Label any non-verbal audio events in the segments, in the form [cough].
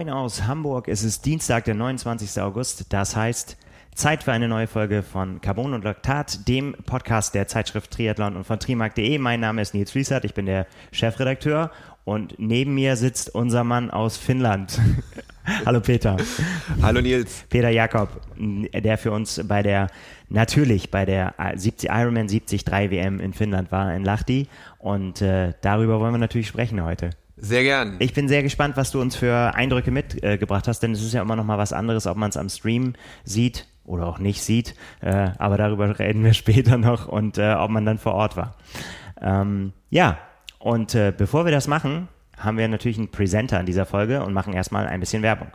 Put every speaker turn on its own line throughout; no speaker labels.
Moin aus Hamburg. Es ist Dienstag, der 29. August. Das heißt, Zeit für eine neue Folge von Carbon und Laktat, dem Podcast der Zeitschrift Triathlon und von trimark.de. Mein Name ist Nils Fließert, ich bin der Chefredakteur und neben mir sitzt unser Mann aus Finnland. [laughs] Hallo Peter.
Hallo Nils.
Peter Jakob, der für uns bei der, natürlich bei der 70 Ironman 73 WM in Finnland war, in Lahti. Und äh, darüber wollen wir natürlich sprechen heute.
Sehr gern.
Ich bin sehr gespannt, was du uns für Eindrücke mitgebracht hast, denn es ist ja immer noch mal was anderes, ob man es am Stream sieht oder auch nicht sieht. Äh, aber darüber [laughs] reden wir später noch und äh, ob man dann vor Ort war. Ähm, ja, und äh, bevor wir das machen, haben wir natürlich einen Presenter in dieser Folge und machen erstmal ein bisschen Werbung.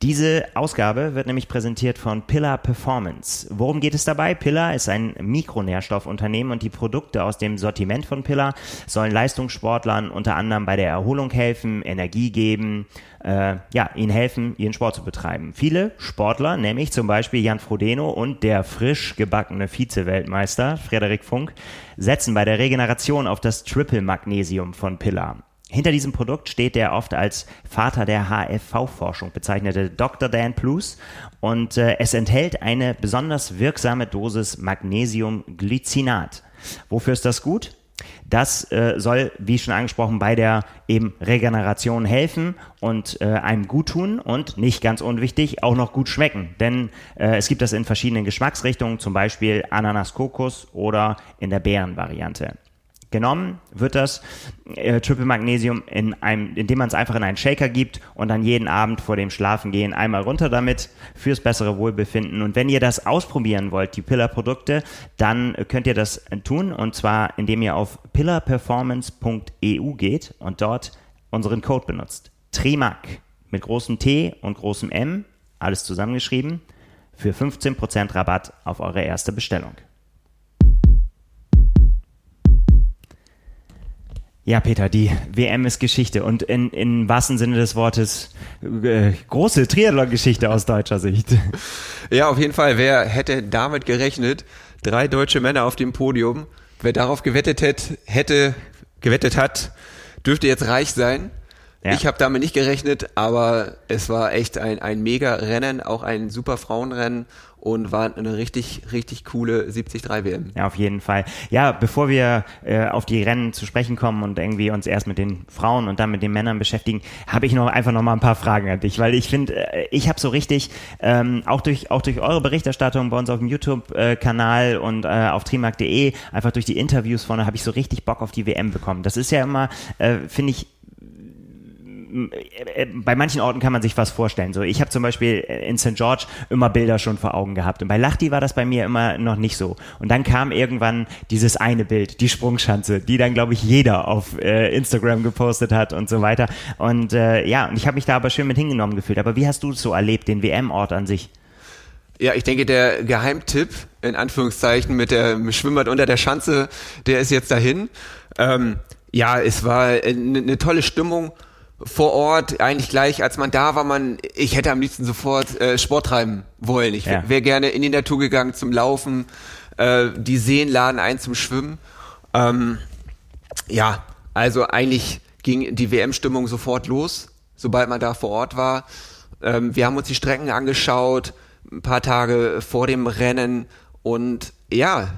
Diese Ausgabe wird nämlich präsentiert von Pillar Performance. Worum geht es dabei? Pillar ist ein Mikronährstoffunternehmen und die Produkte aus dem Sortiment von Pillar sollen Leistungssportlern unter anderem bei der Erholung helfen, Energie geben, äh, ja, ihnen helfen, ihren Sport zu betreiben. Viele Sportler, nämlich zum Beispiel Jan Frodeno und der frisch gebackene Vize-Weltmeister Frederik Funk, setzen bei der Regeneration auf das Triple Magnesium von Pillar. Hinter diesem Produkt steht der oft als Vater der HFV-Forschung bezeichnete Dr. Dan Plus und äh, es enthält eine besonders wirksame Dosis Magnesiumglycinat. Wofür ist das gut? Das äh, soll, wie schon angesprochen, bei der eben Regeneration helfen und äh, einem gut tun und nicht ganz unwichtig auch noch gut schmecken. Denn äh, es gibt das in verschiedenen Geschmacksrichtungen, zum Beispiel Ananas Kokos oder in der Beerenvariante genommen wird das äh, Triple Magnesium in einem, indem man es einfach in einen Shaker gibt und dann jeden Abend vor dem Schlafengehen einmal runter damit fürs bessere Wohlbefinden. Und wenn ihr das ausprobieren wollt, die Pillar Produkte, dann könnt ihr das tun und zwar indem ihr auf pillarperformance.eu geht und dort unseren Code benutzt. TRIMAC mit großem T und großem M, alles zusammengeschrieben, für 15% Rabatt auf eure erste Bestellung. Ja, Peter, die WM ist Geschichte und in, in wahrsten Sinne des Wortes äh, große Triathlon-Geschichte aus deutscher Sicht. [laughs]
Ja, auf jeden Fall. Wer hätte damit gerechnet? Drei deutsche Männer auf dem Podium. Wer darauf gewettet hätte, hätte gewettet hat, dürfte jetzt reich sein. Ja. Ich habe damit nicht gerechnet, aber es war echt ein, ein mega Rennen, auch ein super Frauenrennen und war eine richtig, richtig coole 73 WM.
Ja, auf jeden Fall. Ja, bevor wir äh, auf die Rennen zu sprechen kommen und irgendwie uns erst mit den Frauen und dann mit den Männern beschäftigen, habe ich noch einfach noch mal ein paar Fragen an dich, weil ich finde, äh, ich habe so richtig, ähm, auch durch auch durch eure Berichterstattung bei uns auf dem YouTube-Kanal und äh, auf trimark.de, einfach durch die Interviews vorne, habe ich so richtig Bock auf die WM bekommen. Das ist ja immer, äh, finde ich, bei manchen Orten kann man sich was vorstellen. So, ich habe zum Beispiel in St. George immer Bilder schon vor Augen gehabt. Und bei Lachti war das bei mir immer noch nicht so. Und dann kam irgendwann dieses eine Bild, die Sprungschanze, die dann, glaube ich, jeder auf äh, Instagram gepostet hat und so weiter. Und äh, ja, und ich habe mich da aber schön mit hingenommen gefühlt. Aber wie hast du es so erlebt, den WM-Ort an sich?
Ja, ich denke, der Geheimtipp, in Anführungszeichen, mit der Schwimmbad unter der Schanze, der ist jetzt dahin. Ähm, ja, es war eine, eine tolle Stimmung vor Ort eigentlich gleich, als man da war, man, ich hätte am liebsten sofort äh, Sport treiben wollen. Ich ja. wäre gerne in die Natur gegangen zum Laufen. Äh, die Seen laden ein zum Schwimmen. Ähm, ja, also eigentlich ging die WM-Stimmung sofort los, sobald man da vor Ort war. Ähm, wir haben uns die Strecken angeschaut, ein paar Tage vor dem Rennen und ja,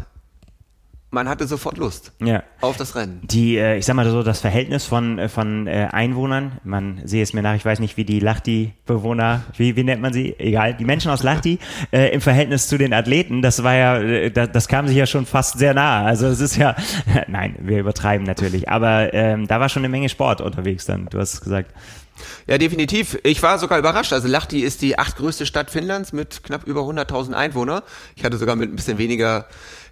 man hatte sofort Lust ja. auf das Rennen.
Die, äh, ich sag mal so, das Verhältnis von, äh, von äh, Einwohnern, man sehe es mir nach, ich weiß nicht, wie die Lachti-Bewohner, wie, wie nennt man sie? Egal, die Menschen aus Lachti [laughs] äh, im Verhältnis zu den Athleten, das war ja, das, das kam sich ja schon fast sehr nah. Also es ist ja, [laughs] nein, wir übertreiben natürlich, aber ähm, da war schon eine Menge Sport unterwegs dann, du hast es gesagt.
Ja, definitiv. Ich war sogar überrascht. Also Lahti ist die achtgrößte Stadt Finnlands mit knapp über 100.000 Einwohnern. Ich hatte sogar mit ein bisschen weniger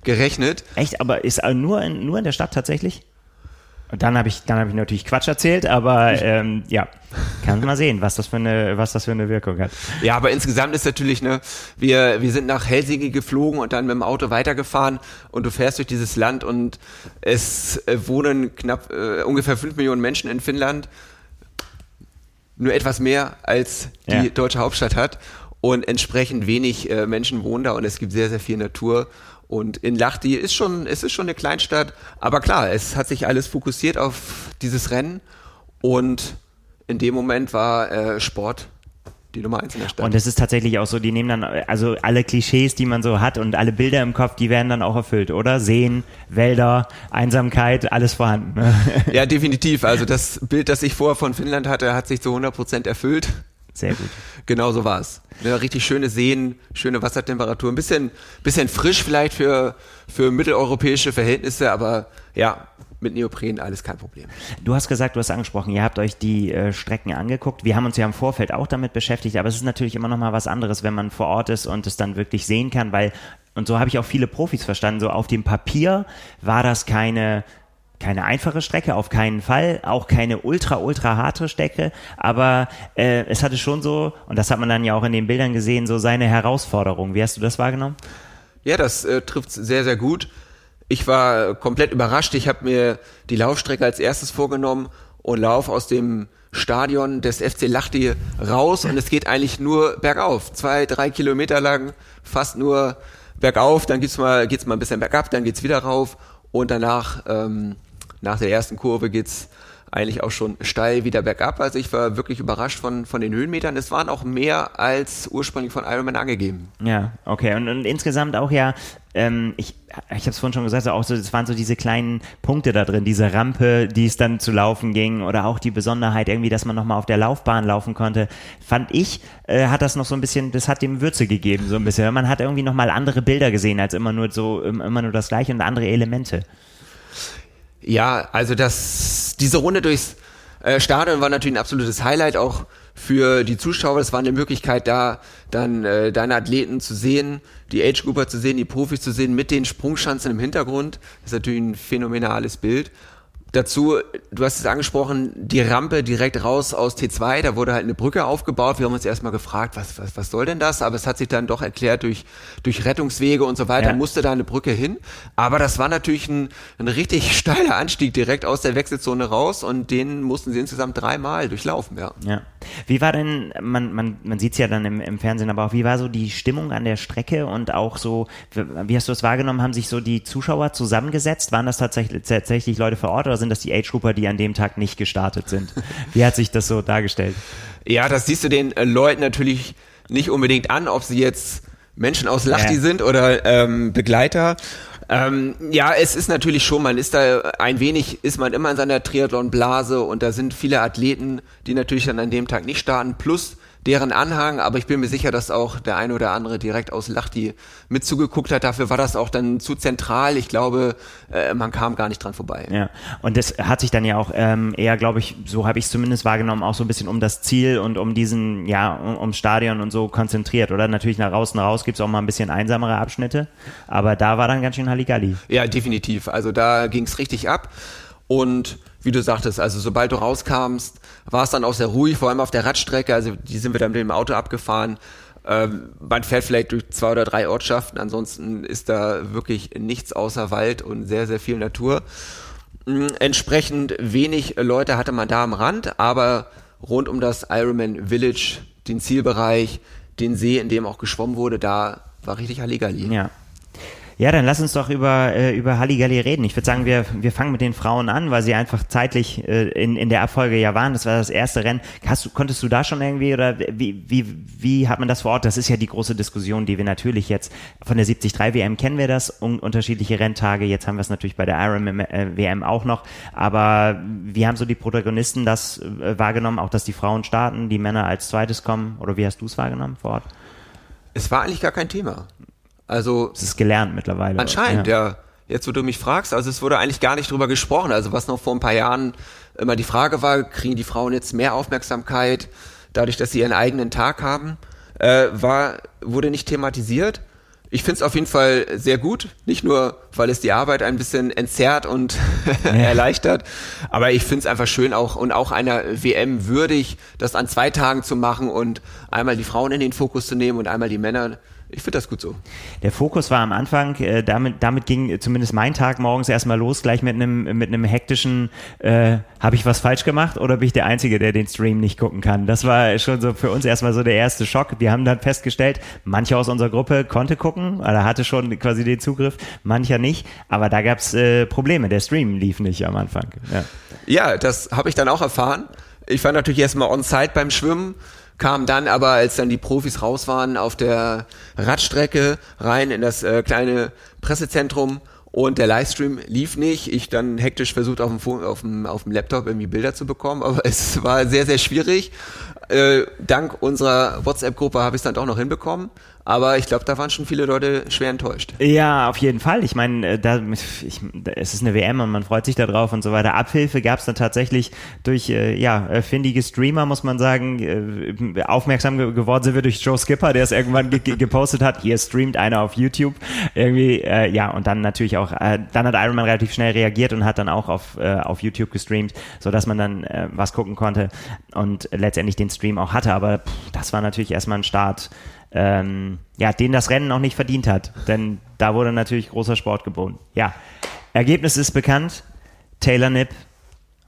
gerechnet.
Echt? Aber ist nur in, nur in der Stadt tatsächlich? Und dann habe ich, dann habe ich natürlich Quatsch erzählt, aber ähm, ja, kann man mal sehen, was das für eine, was das für eine Wirkung hat.
Ja, aber insgesamt ist natürlich ne, wir, wir sind nach Helsinki geflogen und dann mit dem Auto weitergefahren und du fährst durch dieses Land und es äh, wohnen knapp äh, ungefähr fünf Millionen Menschen in Finnland, nur etwas mehr als die ja. deutsche Hauptstadt hat und entsprechend wenig äh, Menschen wohnen da und es gibt sehr sehr viel Natur und in Lahti ist schon, es ist schon eine Kleinstadt, aber klar, es hat sich alles fokussiert auf dieses Rennen Und in dem Moment war äh, Sport die Nummer eins in der Stadt.
Und es ist tatsächlich auch so, die nehmen dann, also alle Klischees, die man so hat und alle Bilder im Kopf, die werden dann auch erfüllt, oder? Seen, Wälder, Einsamkeit, alles vorhanden.
ja, definitiv. Also das Bild, das ich vorher von Finnland hatte, hat sich zu 100 Prozent erfüllt.
Sehr gut.
Genau so war es. Ja, richtig schöne Seen, schöne Wassertemperatur, ein bisschen, bisschen frisch vielleicht für, für mitteleuropäische Verhältnisse, aber ja, mit Neopren alles kein Problem.
Du hast gesagt, du hast angesprochen, ihr habt euch die äh, Strecken angeguckt. Wir haben uns ja im Vorfeld auch damit beschäftigt, aber es ist natürlich immer noch mal was anderes, wenn man vor Ort ist und es dann wirklich sehen kann, weil und so habe ich auch viele Profis verstanden, so auf dem Papier war das keine keine einfache Strecke, auf keinen Fall, auch keine ultra, ultra harte Strecke, aber äh, es hatte schon so, und das hat man dann ja auch in den Bildern gesehen, so seine Herausforderung. Wie hast du das wahrgenommen?
Ja, das äh, trifft sehr, sehr gut ich war komplett überrascht. Ich habe mir die Laufstrecke als erstes vorgenommen und lauf aus dem Stadion des FC Lahti raus und es geht eigentlich nur bergauf. Zwei, drei Kilometer lang, fast nur bergauf, dann geht's mal, geht's mal ein bisschen bergab, dann geht's wieder rauf und danach, ähm, nach der ersten Kurve geht's eigentlich auch schon steil wieder bergab. Also ich war wirklich überrascht von, von den Höhenmetern. Es waren auch mehr als ursprünglich von Ironman angegeben.
Ja, okay. Und, und insgesamt auch ja, ähm, ich, ich habe es vorhin schon gesagt, auch so, es waren so diese kleinen Punkte da drin, diese Rampe, die es dann zu laufen ging oder auch die Besonderheit irgendwie, dass man nochmal auf der Laufbahn laufen konnte, fand ich, äh, hat das noch so ein bisschen, das hat dem Würze gegeben, so ein bisschen. Man hat irgendwie nochmal andere Bilder gesehen, als immer nur so, immer nur das gleiche und andere Elemente.
Ja, also das, diese Runde durchs äh, Stadion war natürlich ein absolutes Highlight auch für die Zuschauer. Es war eine Möglichkeit da, dann äh, deine Athleten zu sehen, die Age Grouper zu sehen, die Profis zu sehen mit den Sprungschanzen im Hintergrund. Das ist natürlich ein phänomenales Bild dazu, du hast es angesprochen, die Rampe direkt raus aus T2, da wurde halt eine Brücke aufgebaut. Wir haben uns erstmal gefragt, was, was, was soll denn das? Aber es hat sich dann doch erklärt durch, durch Rettungswege und so weiter, ja. musste da eine Brücke hin. Aber das war natürlich ein, ein richtig [laughs] steiler Anstieg direkt aus der Wechselzone raus und den mussten sie insgesamt dreimal durchlaufen, ja.
Ja. Wie war denn, man, man, man sieht es ja dann im, im Fernsehen, aber auch wie war so die Stimmung an der Strecke und auch so, wie hast du es wahrgenommen, haben sich so die Zuschauer zusammengesetzt? Waren das tatsächlich, tatsächlich Leute vor Ort oder sind das die Age-Grouper, die an dem Tag nicht gestartet sind? [laughs] Wie hat sich das so dargestellt?
Ja, das siehst du den äh, Leuten natürlich nicht unbedingt an, ob sie jetzt Menschen aus Lachti ja. sind oder ähm, Begleiter. Ähm, ja, es ist natürlich schon, man ist da ein wenig, ist man immer in seiner Triathlon-Blase und da sind viele Athleten, die natürlich dann an dem Tag nicht starten, plus deren Anhang, aber ich bin mir sicher, dass auch der eine oder andere direkt aus Lachti mit zugeguckt hat. Dafür war das auch dann zu zentral. Ich glaube, äh, man kam gar nicht dran vorbei.
Ja, und das hat sich dann ja auch ähm, eher, glaube ich, so habe ich es zumindest wahrgenommen, auch so ein bisschen um das Ziel und um diesen, ja, um, um Stadion und so konzentriert, oder? Natürlich nach außen raus gibt es auch mal ein bisschen einsamere Abschnitte, aber da war dann ganz schön Halligalli.
Ja, definitiv. Also da ging es richtig ab. Und wie du sagtest, also sobald du rauskamst, war es dann auch sehr ruhig, vor allem auf der Radstrecke, also die sind wir dann mit dem Auto abgefahren. Ähm, man fährt vielleicht durch zwei oder drei Ortschaften, ansonsten ist da wirklich nichts außer Wald und sehr, sehr viel Natur. Ähm, entsprechend wenig Leute hatte man da am Rand, aber rund um das Ironman Village, den Zielbereich, den See, in dem auch geschwommen wurde, da war richtig Halligalli.
Ja, ja, dann lass uns doch über, äh, über Halligalli reden. Ich würde sagen, wir, wir fangen mit den Frauen an, weil sie einfach zeitlich äh, in, in der Abfolge ja waren. Das war das erste Rennen. Hast du, konntest du da schon irgendwie oder wie, wie, wie hat man das vor Ort? Das ist ja die große Diskussion, die wir natürlich jetzt von der 73 WM kennen wir das, un unterschiedliche Renntage. Jetzt haben wir es natürlich bei der Iron äh, WM auch noch. Aber wie haben so die Protagonisten das äh, wahrgenommen? Auch, dass die Frauen starten, die Männer als zweites kommen? Oder wie hast du es wahrgenommen vor Ort?
Es war eigentlich gar kein Thema. Also.
Es ist gelernt mittlerweile.
Anscheinend, ja. ja. Jetzt, wo du mich fragst, also es wurde eigentlich gar nicht drüber gesprochen. Also was noch vor ein paar Jahren immer die Frage war, kriegen die Frauen jetzt mehr Aufmerksamkeit, dadurch, dass sie ihren eigenen Tag haben, äh, war, wurde nicht thematisiert. Ich finde es auf jeden Fall sehr gut, nicht nur, weil es die Arbeit ein bisschen entzerrt und [laughs] erleichtert, aber ich finde es einfach schön auch und auch einer WM würdig, das an zwei Tagen zu machen und einmal die Frauen in den Fokus zu nehmen und einmal die Männer ich finde das gut so.
Der Fokus war am Anfang, äh, damit, damit ging zumindest mein Tag morgens erstmal los, gleich mit einem mit einem hektischen, äh, habe ich was falsch gemacht oder bin ich der Einzige, der den Stream nicht gucken kann? Das war schon so für uns erstmal so der erste Schock. Wir haben dann festgestellt, mancher aus unserer Gruppe konnte gucken, oder hatte schon quasi den Zugriff, mancher nicht, aber da gab's äh, Probleme. Der Stream lief nicht am Anfang.
Ja, ja das habe ich dann auch erfahren. Ich war natürlich erstmal on-site beim Schwimmen kam dann aber, als dann die Profis raus waren, auf der Radstrecke rein in das äh, kleine Pressezentrum und der Livestream lief nicht. Ich dann hektisch versucht auf dem, auf dem, auf dem Laptop irgendwie Bilder zu bekommen, aber [laughs] es war sehr, sehr schwierig. Äh, dank unserer WhatsApp-Gruppe habe ich es dann doch noch hinbekommen. Aber ich glaube, da waren schon viele Leute schwer enttäuscht.
Ja, auf jeden Fall. Ich meine, äh, da, ich, es ist eine WM und man freut sich darauf und so weiter. Abhilfe gab es dann tatsächlich durch äh, ja findige Streamer, muss man sagen. Äh, aufmerksam ge geworden sind wir durch Joe Skipper, der es irgendwann ge gepostet hat. Hier streamt einer auf YouTube. Irgendwie, äh, ja, und dann natürlich auch, äh, dann hat Iron Man relativ schnell reagiert und hat dann auch auf, äh, auf YouTube gestreamt, sodass man dann äh, was gucken konnte und letztendlich den Stream auch hatte. Aber pff, das war natürlich erstmal ein Start ähm, ja, den das Rennen auch nicht verdient hat. Denn da wurde natürlich großer Sport geboten. Ja, Ergebnis ist bekannt. Taylor Nipp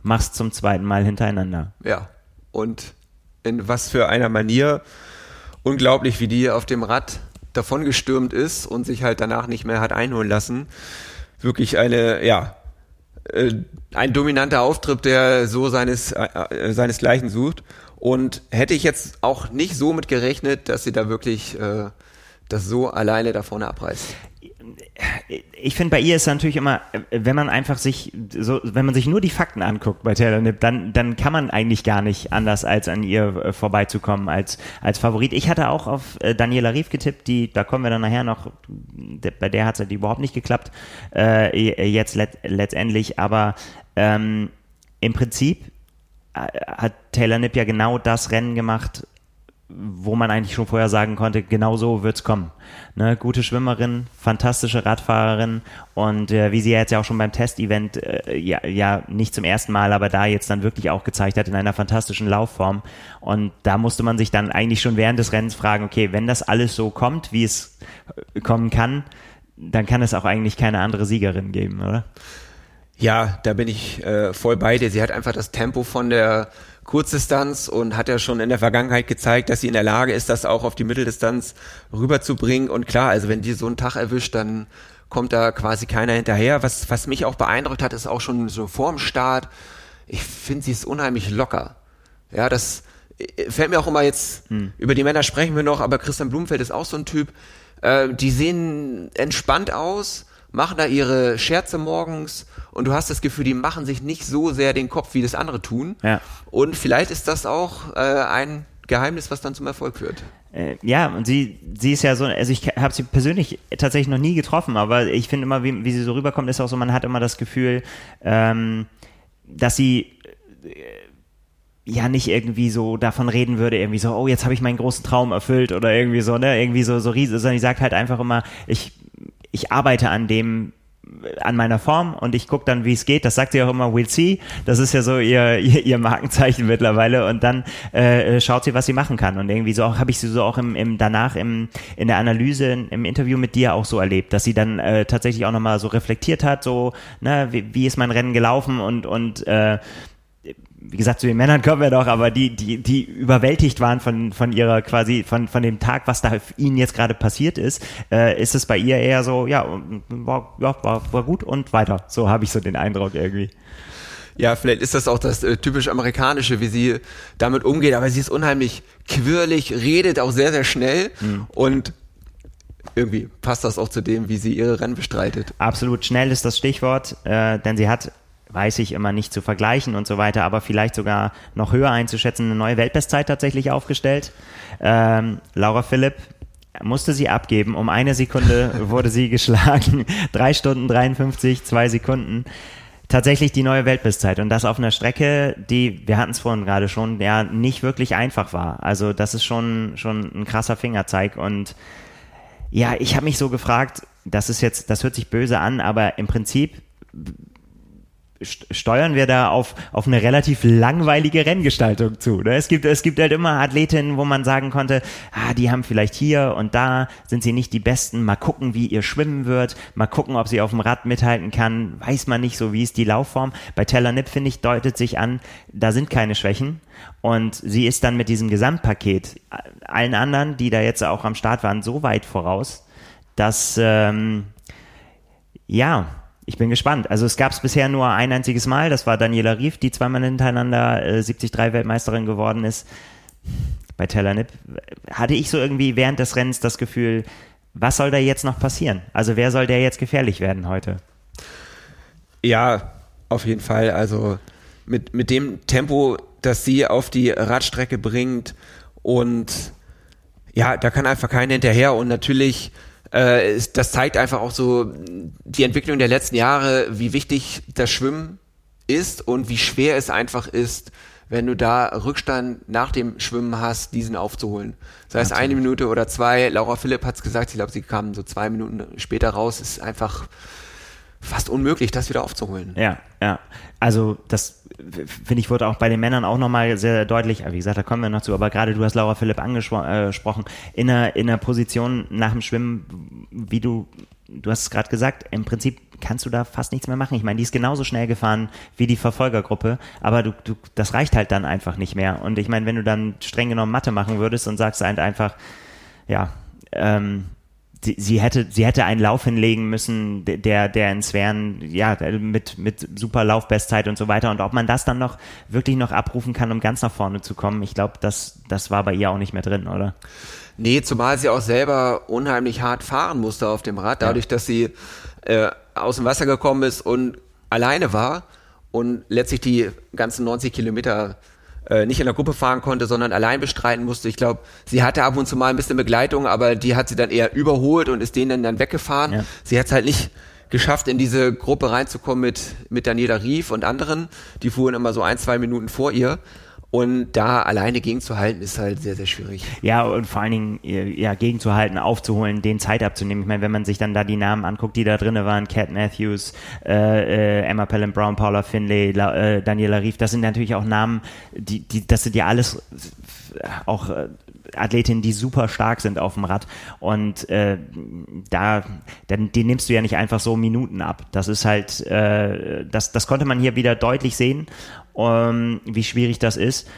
machst zum zweiten Mal hintereinander.
Ja, und in was für einer Manier. Unglaublich, wie die auf dem Rad davongestürmt ist und sich halt danach nicht mehr hat einholen lassen. Wirklich eine, ja, äh, ein dominanter Auftritt, der so seines, äh, äh seinesgleichen sucht. Und hätte ich jetzt auch nicht so mit gerechnet, dass sie da wirklich äh, das so alleine da vorne abreißt.
Ich finde, bei ihr ist natürlich immer, wenn man einfach sich, so, wenn man sich nur die Fakten anguckt bei Taylor Nipp, dann, dann kann man eigentlich gar nicht anders als an ihr äh, vorbeizukommen als, als Favorit. Ich hatte auch auf äh, Daniela Rief getippt, die, da kommen wir dann nachher noch, bei der hat es halt überhaupt nicht geklappt, äh, jetzt let, letztendlich, aber ähm, im Prinzip hat Taylor Nipp ja genau das Rennen gemacht, wo man eigentlich schon vorher sagen konnte, genau so wird's kommen. Ne, gute Schwimmerin, fantastische Radfahrerin und äh, wie sie jetzt ja auch schon beim Testevent äh, ja, ja nicht zum ersten Mal, aber da jetzt dann wirklich auch gezeigt hat in einer fantastischen Laufform. Und da musste man sich dann eigentlich schon während des Rennens fragen, okay, wenn das alles so kommt, wie es äh, kommen kann, dann kann es auch eigentlich keine andere Siegerin geben, oder?
Ja, da bin ich äh, voll bei dir. Sie hat einfach das Tempo von der Kurzdistanz und hat ja schon in der Vergangenheit gezeigt, dass sie in der Lage ist, das auch auf die Mitteldistanz rüberzubringen. Und klar, also wenn die so einen Tag erwischt, dann kommt da quasi keiner hinterher. Was, was mich auch beeindruckt hat, ist auch schon so vorm Start. Ich finde, sie ist unheimlich locker. Ja, das äh, fällt mir auch immer jetzt, hm. über die Männer sprechen wir noch, aber Christian Blumfeld ist auch so ein Typ. Äh, die sehen entspannt aus, machen da ihre Scherze morgens und du hast das Gefühl, die machen sich nicht so sehr den Kopf, wie das andere tun. Ja. Und vielleicht ist das auch äh, ein Geheimnis, was dann zum Erfolg führt.
Äh, ja, und sie, sie ist ja so, also ich habe sie persönlich tatsächlich noch nie getroffen, aber ich finde immer, wie, wie sie so rüberkommt, ist auch so, man hat immer das Gefühl, ähm, dass sie äh, ja nicht irgendwie so davon reden würde, irgendwie so, oh, jetzt habe ich meinen großen Traum erfüllt oder irgendwie so, ne, irgendwie so, so riesig, sondern sie sagt halt einfach immer, ich, ich arbeite an dem, an meiner Form und ich gucke dann, wie es geht. Das sagt sie auch immer, we'll see. Das ist ja so ihr, [laughs] ihr, ihr Markenzeichen mittlerweile. Und dann äh, schaut sie, was sie machen kann. Und irgendwie so auch habe ich sie so auch im, im danach im, in der Analyse, im Interview mit dir auch so erlebt, dass sie dann äh, tatsächlich auch nochmal so reflektiert hat, so, ne, wie, wie ist mein Rennen gelaufen und, und äh, wie gesagt, zu den Männern kommen wir doch, aber die, die, die überwältigt waren von, von ihrer quasi, von, von dem Tag, was da ihnen jetzt gerade passiert ist, äh, ist es bei ihr eher so, ja, war, ja, war, war gut und weiter. So habe ich so den Eindruck irgendwie.
Ja, vielleicht ist das auch das äh, typisch amerikanische, wie sie damit umgeht, aber sie ist unheimlich quirlig, redet auch sehr, sehr schnell mhm. und irgendwie passt das auch zu dem, wie sie ihre Rennen bestreitet.
Absolut schnell ist das Stichwort, äh, denn sie hat weiß ich immer nicht zu vergleichen und so weiter, aber vielleicht sogar noch höher einzuschätzen, eine neue Weltbestzeit tatsächlich aufgestellt. Ähm, Laura Philipp musste sie abgeben. Um eine Sekunde [laughs] wurde sie geschlagen. Drei Stunden 53, zwei Sekunden. Tatsächlich die neue Weltbestzeit und das auf einer Strecke, die, wir hatten es vorhin gerade schon, ja, nicht wirklich einfach war. Also das ist schon, schon ein krasser Fingerzeig und ja, ich habe mich so gefragt, das ist jetzt, das hört sich böse an, aber im Prinzip steuern wir da auf, auf eine relativ langweilige Renngestaltung zu. Ne? Es, gibt, es gibt halt immer Athletinnen, wo man sagen konnte, ah, die haben vielleicht hier und da, sind sie nicht die Besten, mal gucken, wie ihr schwimmen wird, mal gucken, ob sie auf dem Rad mithalten kann, weiß man nicht so, wie ist die Laufform. Bei Teller Nipp, finde ich, deutet sich an, da sind keine Schwächen. Und sie ist dann mit diesem Gesamtpaket allen anderen, die da jetzt auch am Start waren, so weit voraus, dass, ähm, ja, ich bin gespannt. Also es gab es bisher nur ein einziges Mal, das war Daniela Rief, die zweimal hintereinander äh, 73 Weltmeisterin geworden ist. Bei Tellernipp hatte ich so irgendwie während des Rennens das Gefühl, was soll da jetzt noch passieren? Also wer soll der jetzt gefährlich werden heute?
Ja, auf jeden Fall. Also mit, mit dem Tempo, das sie auf die Radstrecke bringt und ja, da kann einfach keiner hinterher und natürlich äh, das zeigt einfach auch so die Entwicklung der letzten Jahre, wie wichtig das Schwimmen ist und wie schwer es einfach ist, wenn du da Rückstand nach dem Schwimmen hast, diesen aufzuholen. Das heißt, eine Minute oder zwei, Laura Philipp hat es gesagt, ich glaube, sie kam so zwei Minuten später raus, ist einfach fast unmöglich, das wieder aufzuholen.
Ja, ja. Also das finde ich wurde auch bei den Männern auch nochmal sehr deutlich, wie gesagt, da kommen wir noch zu, aber gerade du hast Laura Philipp angesprochen, äh, in einer, in einer Position nach dem Schwimmen, wie du, du hast es gerade gesagt, im Prinzip kannst du da fast nichts mehr machen. Ich meine, die ist genauso schnell gefahren wie die Verfolgergruppe, aber du, du, das reicht halt dann einfach nicht mehr. Und ich meine, wenn du dann streng genommen Mathe machen würdest und sagst halt einfach, ja, ähm, sie, sie hätte sie hätte einen Lauf hinlegen müssen, der der ins Sphären ja mit mit super Laufbestzeit und so weiter und ob man das dann noch wirklich noch abrufen kann, um ganz nach vorne zu kommen, ich glaube, das das war bei ihr auch nicht mehr drin, oder?
Nee, zumal sie auch selber unheimlich hart fahren musste auf dem Rad, dadurch, ja. dass sie äh, aus dem Wasser gekommen ist und alleine war und letztlich die ganzen 90 Kilometer äh, nicht in der Gruppe fahren konnte, sondern allein bestreiten musste. Ich glaube, sie hatte ab und zu mal ein bisschen Begleitung, aber die hat sie dann eher überholt und ist denen dann weggefahren. Ja. Sie hat es halt nicht geschafft, in diese Gruppe reinzukommen mit, mit Daniela Rief und anderen. Die fuhren immer so ein, zwei Minuten vor ihr. Und da alleine gegenzuhalten, ist halt sehr, sehr schwierig.
Ja, und vor allen Dingen, ja, gegenzuhalten, aufzuholen, den Zeit abzunehmen. Ich meine, wenn man sich dann da die Namen anguckt, die da drinnen waren, Cat Matthews, äh, äh, Emma Pelham Brown, Paula Finlay, La, äh, Daniela Rief, das sind natürlich auch Namen, die, die, das sind ja alles auch äh, Athletinnen, die super stark sind auf dem Rad. Und äh, da, dann, die nimmst du ja nicht einfach so Minuten ab. Das ist halt, äh, das, das konnte man hier wieder deutlich sehen um, wie schwierig das ist.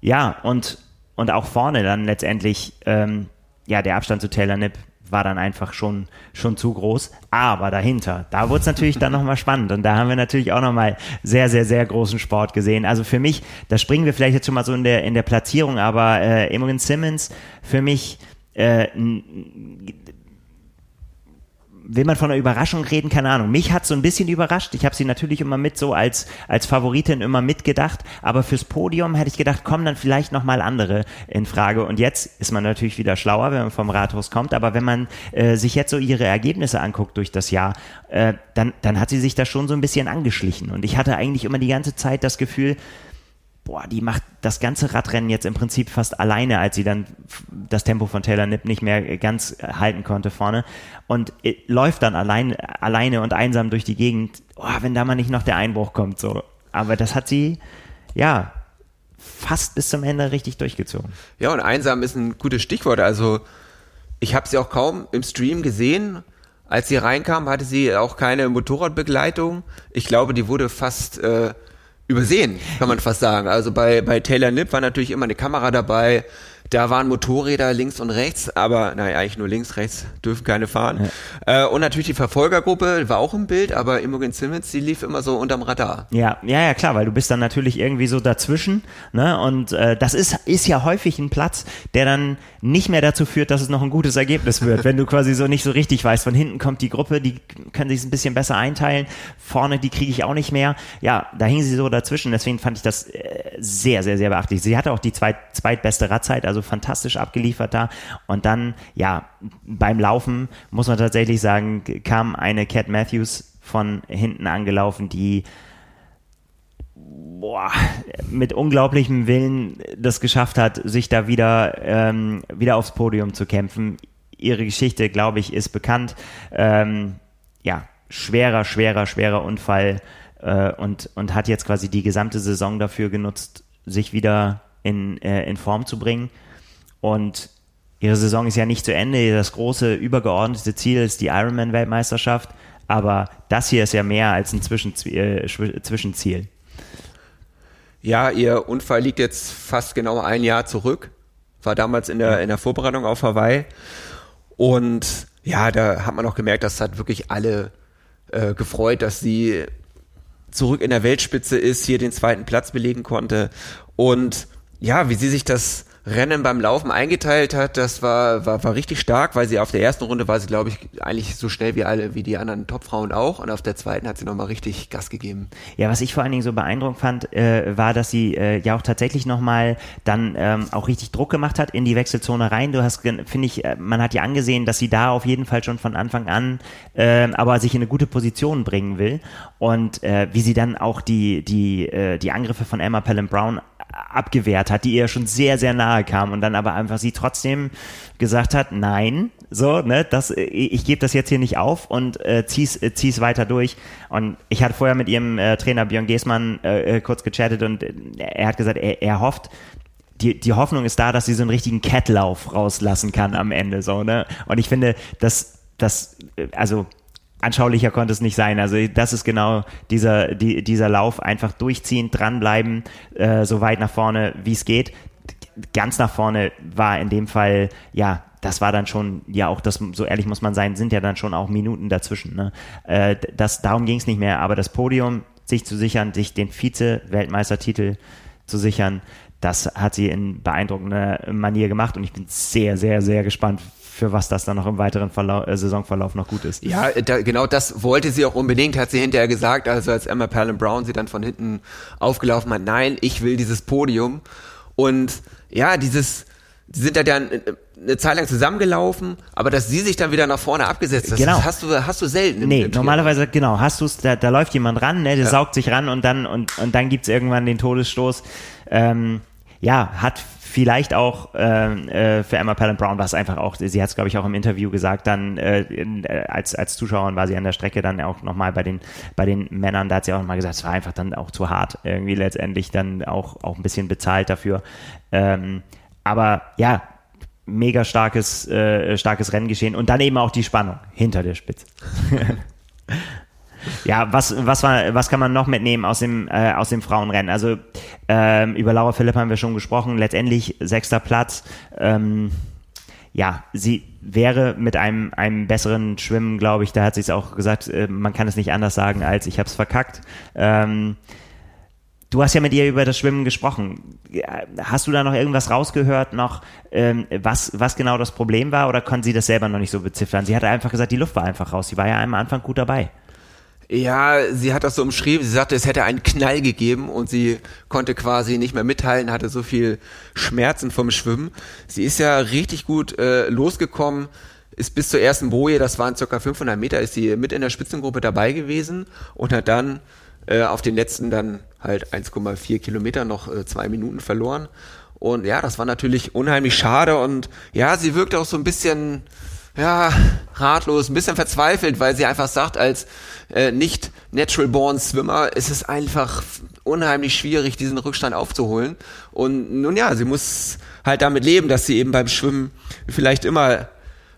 Ja, und, und auch vorne dann letztendlich, ähm, ja, der Abstand zu Taylor Nipp war dann einfach schon, schon zu groß. Aber dahinter, da wurde es natürlich dann nochmal spannend. Und da haben wir natürlich auch nochmal sehr, sehr, sehr großen Sport gesehen. Also für mich, da springen wir vielleicht jetzt schon mal so in der, in der Platzierung, aber äh, Imogen Simmons für mich äh, will man von einer Überraschung reden? Keine Ahnung. Mich hat so ein bisschen überrascht. Ich habe sie natürlich immer mit so als, als Favoritin immer mitgedacht. Aber fürs Podium hätte ich gedacht, kommen dann vielleicht nochmal andere in Frage. Und jetzt ist man natürlich wieder schlauer, wenn man vom Rathaus kommt. Aber wenn man äh, sich jetzt so ihre Ergebnisse anguckt durch das Jahr, äh, dann, dann hat sie sich da schon so ein bisschen angeschlichen. Und ich hatte eigentlich immer die ganze Zeit das Gefühl, boah, die macht das ganze Radrennen jetzt im Prinzip fast alleine, als sie dann das Tempo von Taylor Nipp nicht mehr ganz halten konnte vorne und äh, läuft dann allein, alleine und einsam durch die Gegend. Oh, wenn da mal nicht noch der Einbruch kommt, so. Aber das hat sie, ja, fast bis zum Ende richtig durchgezogen.
Ja, und einsam ist ein gutes Stichwort. Also, ich habe sie auch kaum im Stream gesehen. Als sie reinkam, hatte sie auch keine Motorradbegleitung. Ich glaube, die wurde fast äh, übersehen, kann man fast sagen. Also bei, bei Taylor Nipp war natürlich immer eine Kamera dabei, da waren Motorräder links und rechts, aber naja, eigentlich nur links, rechts dürfen keine fahren. Ja. Äh, und natürlich die Verfolgergruppe war auch im Bild, aber Imogen Simmons, die lief immer so unterm Radar.
Ja, ja, ja, klar, weil du bist dann natürlich irgendwie so dazwischen, ne? Und äh, das ist, ist ja häufig ein Platz, der dann nicht mehr dazu führt, dass es noch ein gutes Ergebnis wird, wenn du quasi so nicht so richtig weißt, von hinten kommt die Gruppe, die können sich ein bisschen besser einteilen, vorne, die kriege ich auch nicht mehr. Ja, da hing sie so dazwischen, deswegen fand ich das äh, sehr, sehr, sehr beachtlich. Sie hatte auch die zweit, zweitbeste Radzeit, also also fantastisch abgeliefert da. Und dann, ja, beim Laufen muss man tatsächlich sagen, kam eine Cat Matthews von hinten angelaufen, die boah, mit unglaublichem Willen das geschafft hat, sich da wieder, ähm, wieder aufs Podium zu kämpfen. Ihre Geschichte, glaube ich, ist bekannt. Ähm, ja, schwerer, schwerer, schwerer Unfall äh, und, und hat jetzt quasi die gesamte Saison dafür genutzt, sich wieder in, äh, in Form zu bringen. Und ihre Saison ist ja nicht zu Ende. Das große übergeordnete Ziel ist die Ironman-Weltmeisterschaft. Aber das hier ist ja mehr als ein Zwischenziel. Äh, Zwischenziel.
Ja, ihr Unfall liegt jetzt fast genau ein Jahr zurück. War damals in der, in der Vorbereitung auf Hawaii. Und ja, da hat man auch gemerkt, dass hat wirklich alle äh, gefreut, dass sie zurück in der Weltspitze ist, hier den zweiten Platz belegen konnte. Und ja, wie sie sich das Rennen beim Laufen eingeteilt hat, das war, war, war richtig stark, weil sie auf der ersten Runde war sie, glaube ich, eigentlich so schnell wie alle, wie die anderen Topfrauen auch. Und auf der zweiten hat sie nochmal richtig Gas gegeben.
Ja, was ich vor allen Dingen so beeindruckend fand, äh, war, dass sie äh, ja auch tatsächlich nochmal dann ähm, auch richtig Druck gemacht hat in die Wechselzone rein. Du hast, finde ich, äh, man hat ja angesehen, dass sie da auf jeden Fall schon von Anfang an äh, aber sich in eine gute Position bringen will. Und äh, wie sie dann auch die, die, äh, die Angriffe von Emma Pelham Brown abgewehrt hat, die ihr schon sehr, sehr nahe kam und dann aber einfach sie trotzdem gesagt hat, nein, so, ne, das, ich gebe das jetzt hier nicht auf und äh, zieh's, äh, zieh's weiter durch. Und ich hatte vorher mit ihrem äh, Trainer Björn Geßmann äh, äh kurz gechattet und er hat gesagt, er, er hofft, die, die Hoffnung ist da, dass sie so einen richtigen Kettlauf rauslassen kann am Ende, so, ne. Und ich finde, dass, das, also anschaulicher konnte es nicht sein. Also das ist genau dieser, die, dieser Lauf, einfach durchziehen, dranbleiben, äh, so weit nach vorne, wie es geht. Ganz nach vorne war in dem Fall, ja, das war dann schon, ja auch das, so ehrlich muss man sein, sind ja dann schon auch Minuten dazwischen. Ne? Äh, das, darum ging es nicht mehr, aber das Podium sich zu sichern, sich den Vize-Weltmeistertitel zu sichern, das hat sie in beeindruckender Manier gemacht und ich bin sehr, sehr, sehr gespannt, für was das dann noch im weiteren Verlauf, äh, Saisonverlauf noch gut ist.
Ja, da, genau das wollte sie auch unbedingt, hat sie hinterher gesagt, also als Emma Perlin Brown sie dann von hinten aufgelaufen hat, nein, ich will dieses Podium. Und ja, dieses, die sind da dann eine Zeit lang zusammengelaufen, aber dass sie sich dann wieder nach vorne abgesetzt
hat, genau.
hast du hast du selten.
Nee, im normalerweise, genau, hast du es, da, da läuft jemand ran, ne, der ja. saugt sich ran und dann und, und dann gibt's irgendwann den Todesstoß. Ähm, ja, hat vielleicht auch äh, äh, für Emma Pallant Brown war es einfach auch, sie hat es glaube ich auch im Interview gesagt, dann äh, äh, als, als Zuschauerin war sie an der Strecke dann auch nochmal bei den, bei den Männern, da hat sie auch nochmal gesagt, es war einfach dann auch zu hart, irgendwie letztendlich dann auch, auch ein bisschen bezahlt dafür. Ähm, aber ja, mega starkes, äh, starkes Rennen geschehen und dann eben auch die Spannung hinter der Spitze. [laughs] Ja, was, was, war, was kann man noch mitnehmen aus dem, äh, aus dem Frauenrennen? Also ähm, über Laura Philipp haben wir schon gesprochen. Letztendlich sechster Platz. Ähm, ja, sie wäre mit einem, einem besseren Schwimmen, glaube ich, da hat sie es auch gesagt, äh, man kann es nicht anders sagen, als ich habe es verkackt. Ähm, Du hast ja mit ihr über das Schwimmen gesprochen. Hast du da noch irgendwas rausgehört, noch ähm, was, was genau das Problem war oder konnte sie das selber noch nicht so beziffern? Sie hatte einfach gesagt, die Luft war einfach raus. Sie war ja am Anfang gut dabei.
Ja, sie hat das so umschrieben. Sie sagte, es hätte einen Knall gegeben und sie konnte quasi nicht mehr mithalten, hatte so viel Schmerzen vom Schwimmen. Sie ist ja richtig gut äh, losgekommen, ist bis zur ersten Boje, das waren circa 500 Meter, ist sie mit in der Spitzengruppe dabei gewesen und hat dann äh, auf den letzten dann halt 1,4 Kilometer noch äh, zwei Minuten verloren. Und ja, das war natürlich unheimlich schade und ja, sie wirkte auch so ein bisschen ja, ratlos, ein bisschen verzweifelt, weil sie einfach sagt, als äh, nicht natural born Swimmer ist es einfach unheimlich schwierig, diesen Rückstand aufzuholen. Und nun ja, sie muss halt damit leben, dass sie eben beim Schwimmen vielleicht immer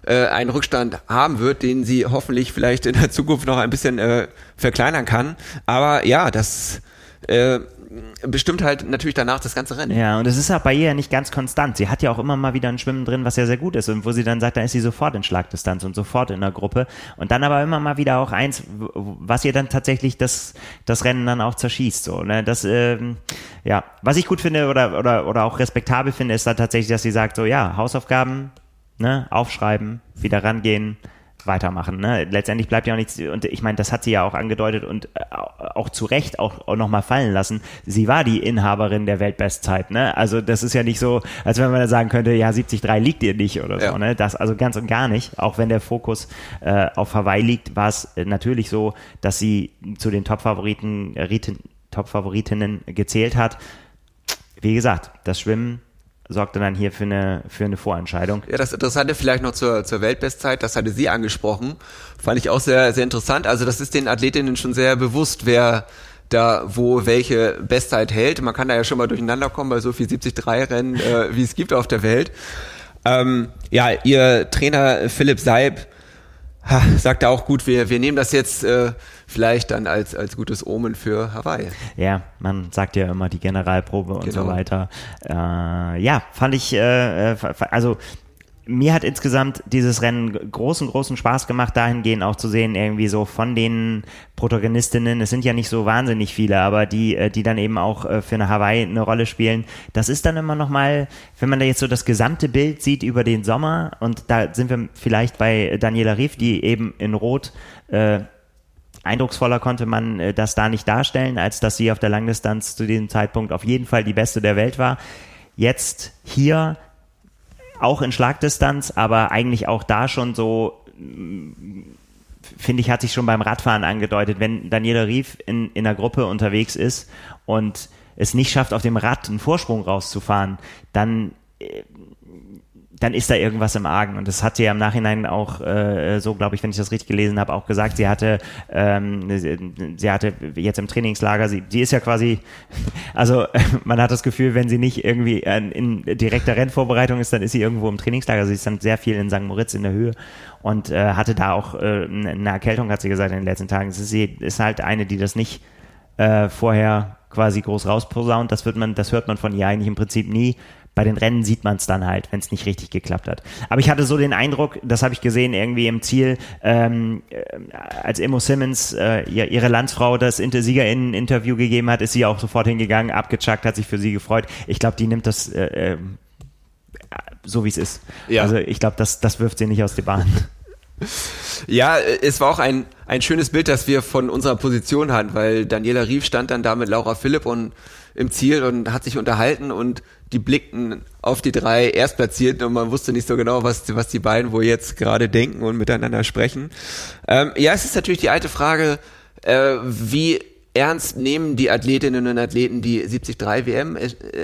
äh, einen Rückstand haben wird, den sie hoffentlich vielleicht in der Zukunft noch ein bisschen äh, verkleinern kann. Aber ja, das äh, bestimmt halt natürlich danach das ganze Rennen.
Ja, und es ist auch bei ihr ja nicht ganz konstant. Sie hat ja auch immer mal wieder ein Schwimmen drin, was ja sehr gut ist und wo sie dann sagt, da ist sie sofort in Schlagdistanz und sofort in der Gruppe und dann aber immer mal wieder auch eins, was ihr dann tatsächlich das, das Rennen dann auch zerschießt. So, ne? Das, ähm, ja, was ich gut finde oder, oder, oder auch respektabel finde, ist dann tatsächlich, dass sie sagt, so ja, Hausaufgaben, ne, aufschreiben, wieder rangehen, weitermachen. Ne? Letztendlich bleibt ja auch nichts, und ich meine, das hat sie ja auch angedeutet und äh, auch zu Recht auch, auch nochmal fallen lassen. Sie war die Inhaberin der Weltbestzeit. Ne? Also das ist ja nicht so, als wenn man da sagen könnte, ja, 73 liegt ihr nicht oder ja. so. Ne? Das also ganz und gar nicht. Auch wenn der Fokus äh, auf Hawaii liegt, war es natürlich so, dass sie zu den Top-Favoriten, äh, Top-Favoritinnen gezählt hat. Wie gesagt, das Schwimmen sorgte dann hier für eine, für eine Vorentscheidung.
Ja, das Interessante vielleicht noch zur, zur Weltbestzeit, das hatte sie angesprochen, fand ich auch sehr, sehr interessant. Also das ist den Athletinnen schon sehr bewusst, wer, da wo welche Bestzeit hält. Man kann da ja schon mal durcheinander kommen bei so viel 73 Rennen, äh, wie es gibt auf der Welt. Ähm, ja, ihr Trainer Philipp Seib ha, sagt auch gut, wir, wir nehmen das jetzt äh, vielleicht dann als, als gutes Omen für Hawaii.
Ja, man sagt ja immer die Generalprobe und genau. so weiter. Äh, ja, fand ich, äh, äh also mir hat insgesamt dieses Rennen großen, großen Spaß gemacht, dahingehend auch zu sehen, irgendwie so von den Protagonistinnen, es sind ja nicht so wahnsinnig viele, aber die, äh, die dann eben auch äh, für eine Hawaii eine Rolle spielen, das ist dann immer nochmal, wenn man da jetzt so das gesamte Bild sieht über den Sommer und da sind wir vielleicht bei Daniela Rief, die eben in Rot äh, eindrucksvoller konnte man äh, das da nicht darstellen, als dass sie auf der Langdistanz zu diesem Zeitpunkt auf jeden Fall die beste der Welt war. Jetzt hier auch in Schlagdistanz, aber eigentlich auch da schon so, finde ich, hat sich schon beim Radfahren angedeutet, wenn Daniela Rief in, in einer Gruppe unterwegs ist und es nicht schafft, auf dem Rad einen Vorsprung rauszufahren, dann äh, dann ist da irgendwas im Argen. Und das hat sie ja im Nachhinein auch äh, so, glaube ich, wenn ich das richtig gelesen habe, auch gesagt. Sie hatte, ähm, sie hatte jetzt im Trainingslager, sie, sie ist ja quasi, [laughs] also [laughs] man hat das Gefühl, wenn sie nicht irgendwie in, in direkter Rennvorbereitung ist, dann ist sie irgendwo im Trainingslager. Sie ist dann sehr viel in St. Moritz in der Höhe und äh, hatte da auch äh, eine Erkältung, hat sie gesagt, in den letzten Tagen. Sie ist halt eine, die das nicht äh, vorher quasi groß rausposaunt. Das wird man, das hört man von ihr eigentlich im Prinzip nie bei den Rennen sieht man es dann halt, wenn es nicht richtig geklappt hat. Aber ich hatte so den Eindruck, das habe ich gesehen irgendwie im Ziel, ähm, äh, als Emo Simmons äh, ihre Landsfrau das Siegerinnen-Interview gegeben hat, ist sie auch sofort hingegangen, abgechuckt, hat sich für sie gefreut. Ich glaube, die nimmt das äh, äh, so, wie es ist. Ja. Also ich glaube, das, das wirft sie nicht aus der Bahn. [laughs]
Ja, es war auch ein, ein schönes Bild, das wir von unserer Position hatten, weil Daniela Rief stand dann da mit Laura Philipp und im Ziel und hat sich unterhalten und die blickten auf die drei Erstplatzierten und man wusste nicht so genau, was, was die beiden wohl jetzt gerade denken und miteinander sprechen. Ähm, ja, es ist natürlich die alte Frage, äh, wie ernst nehmen die Athletinnen und Athleten die 73 WM,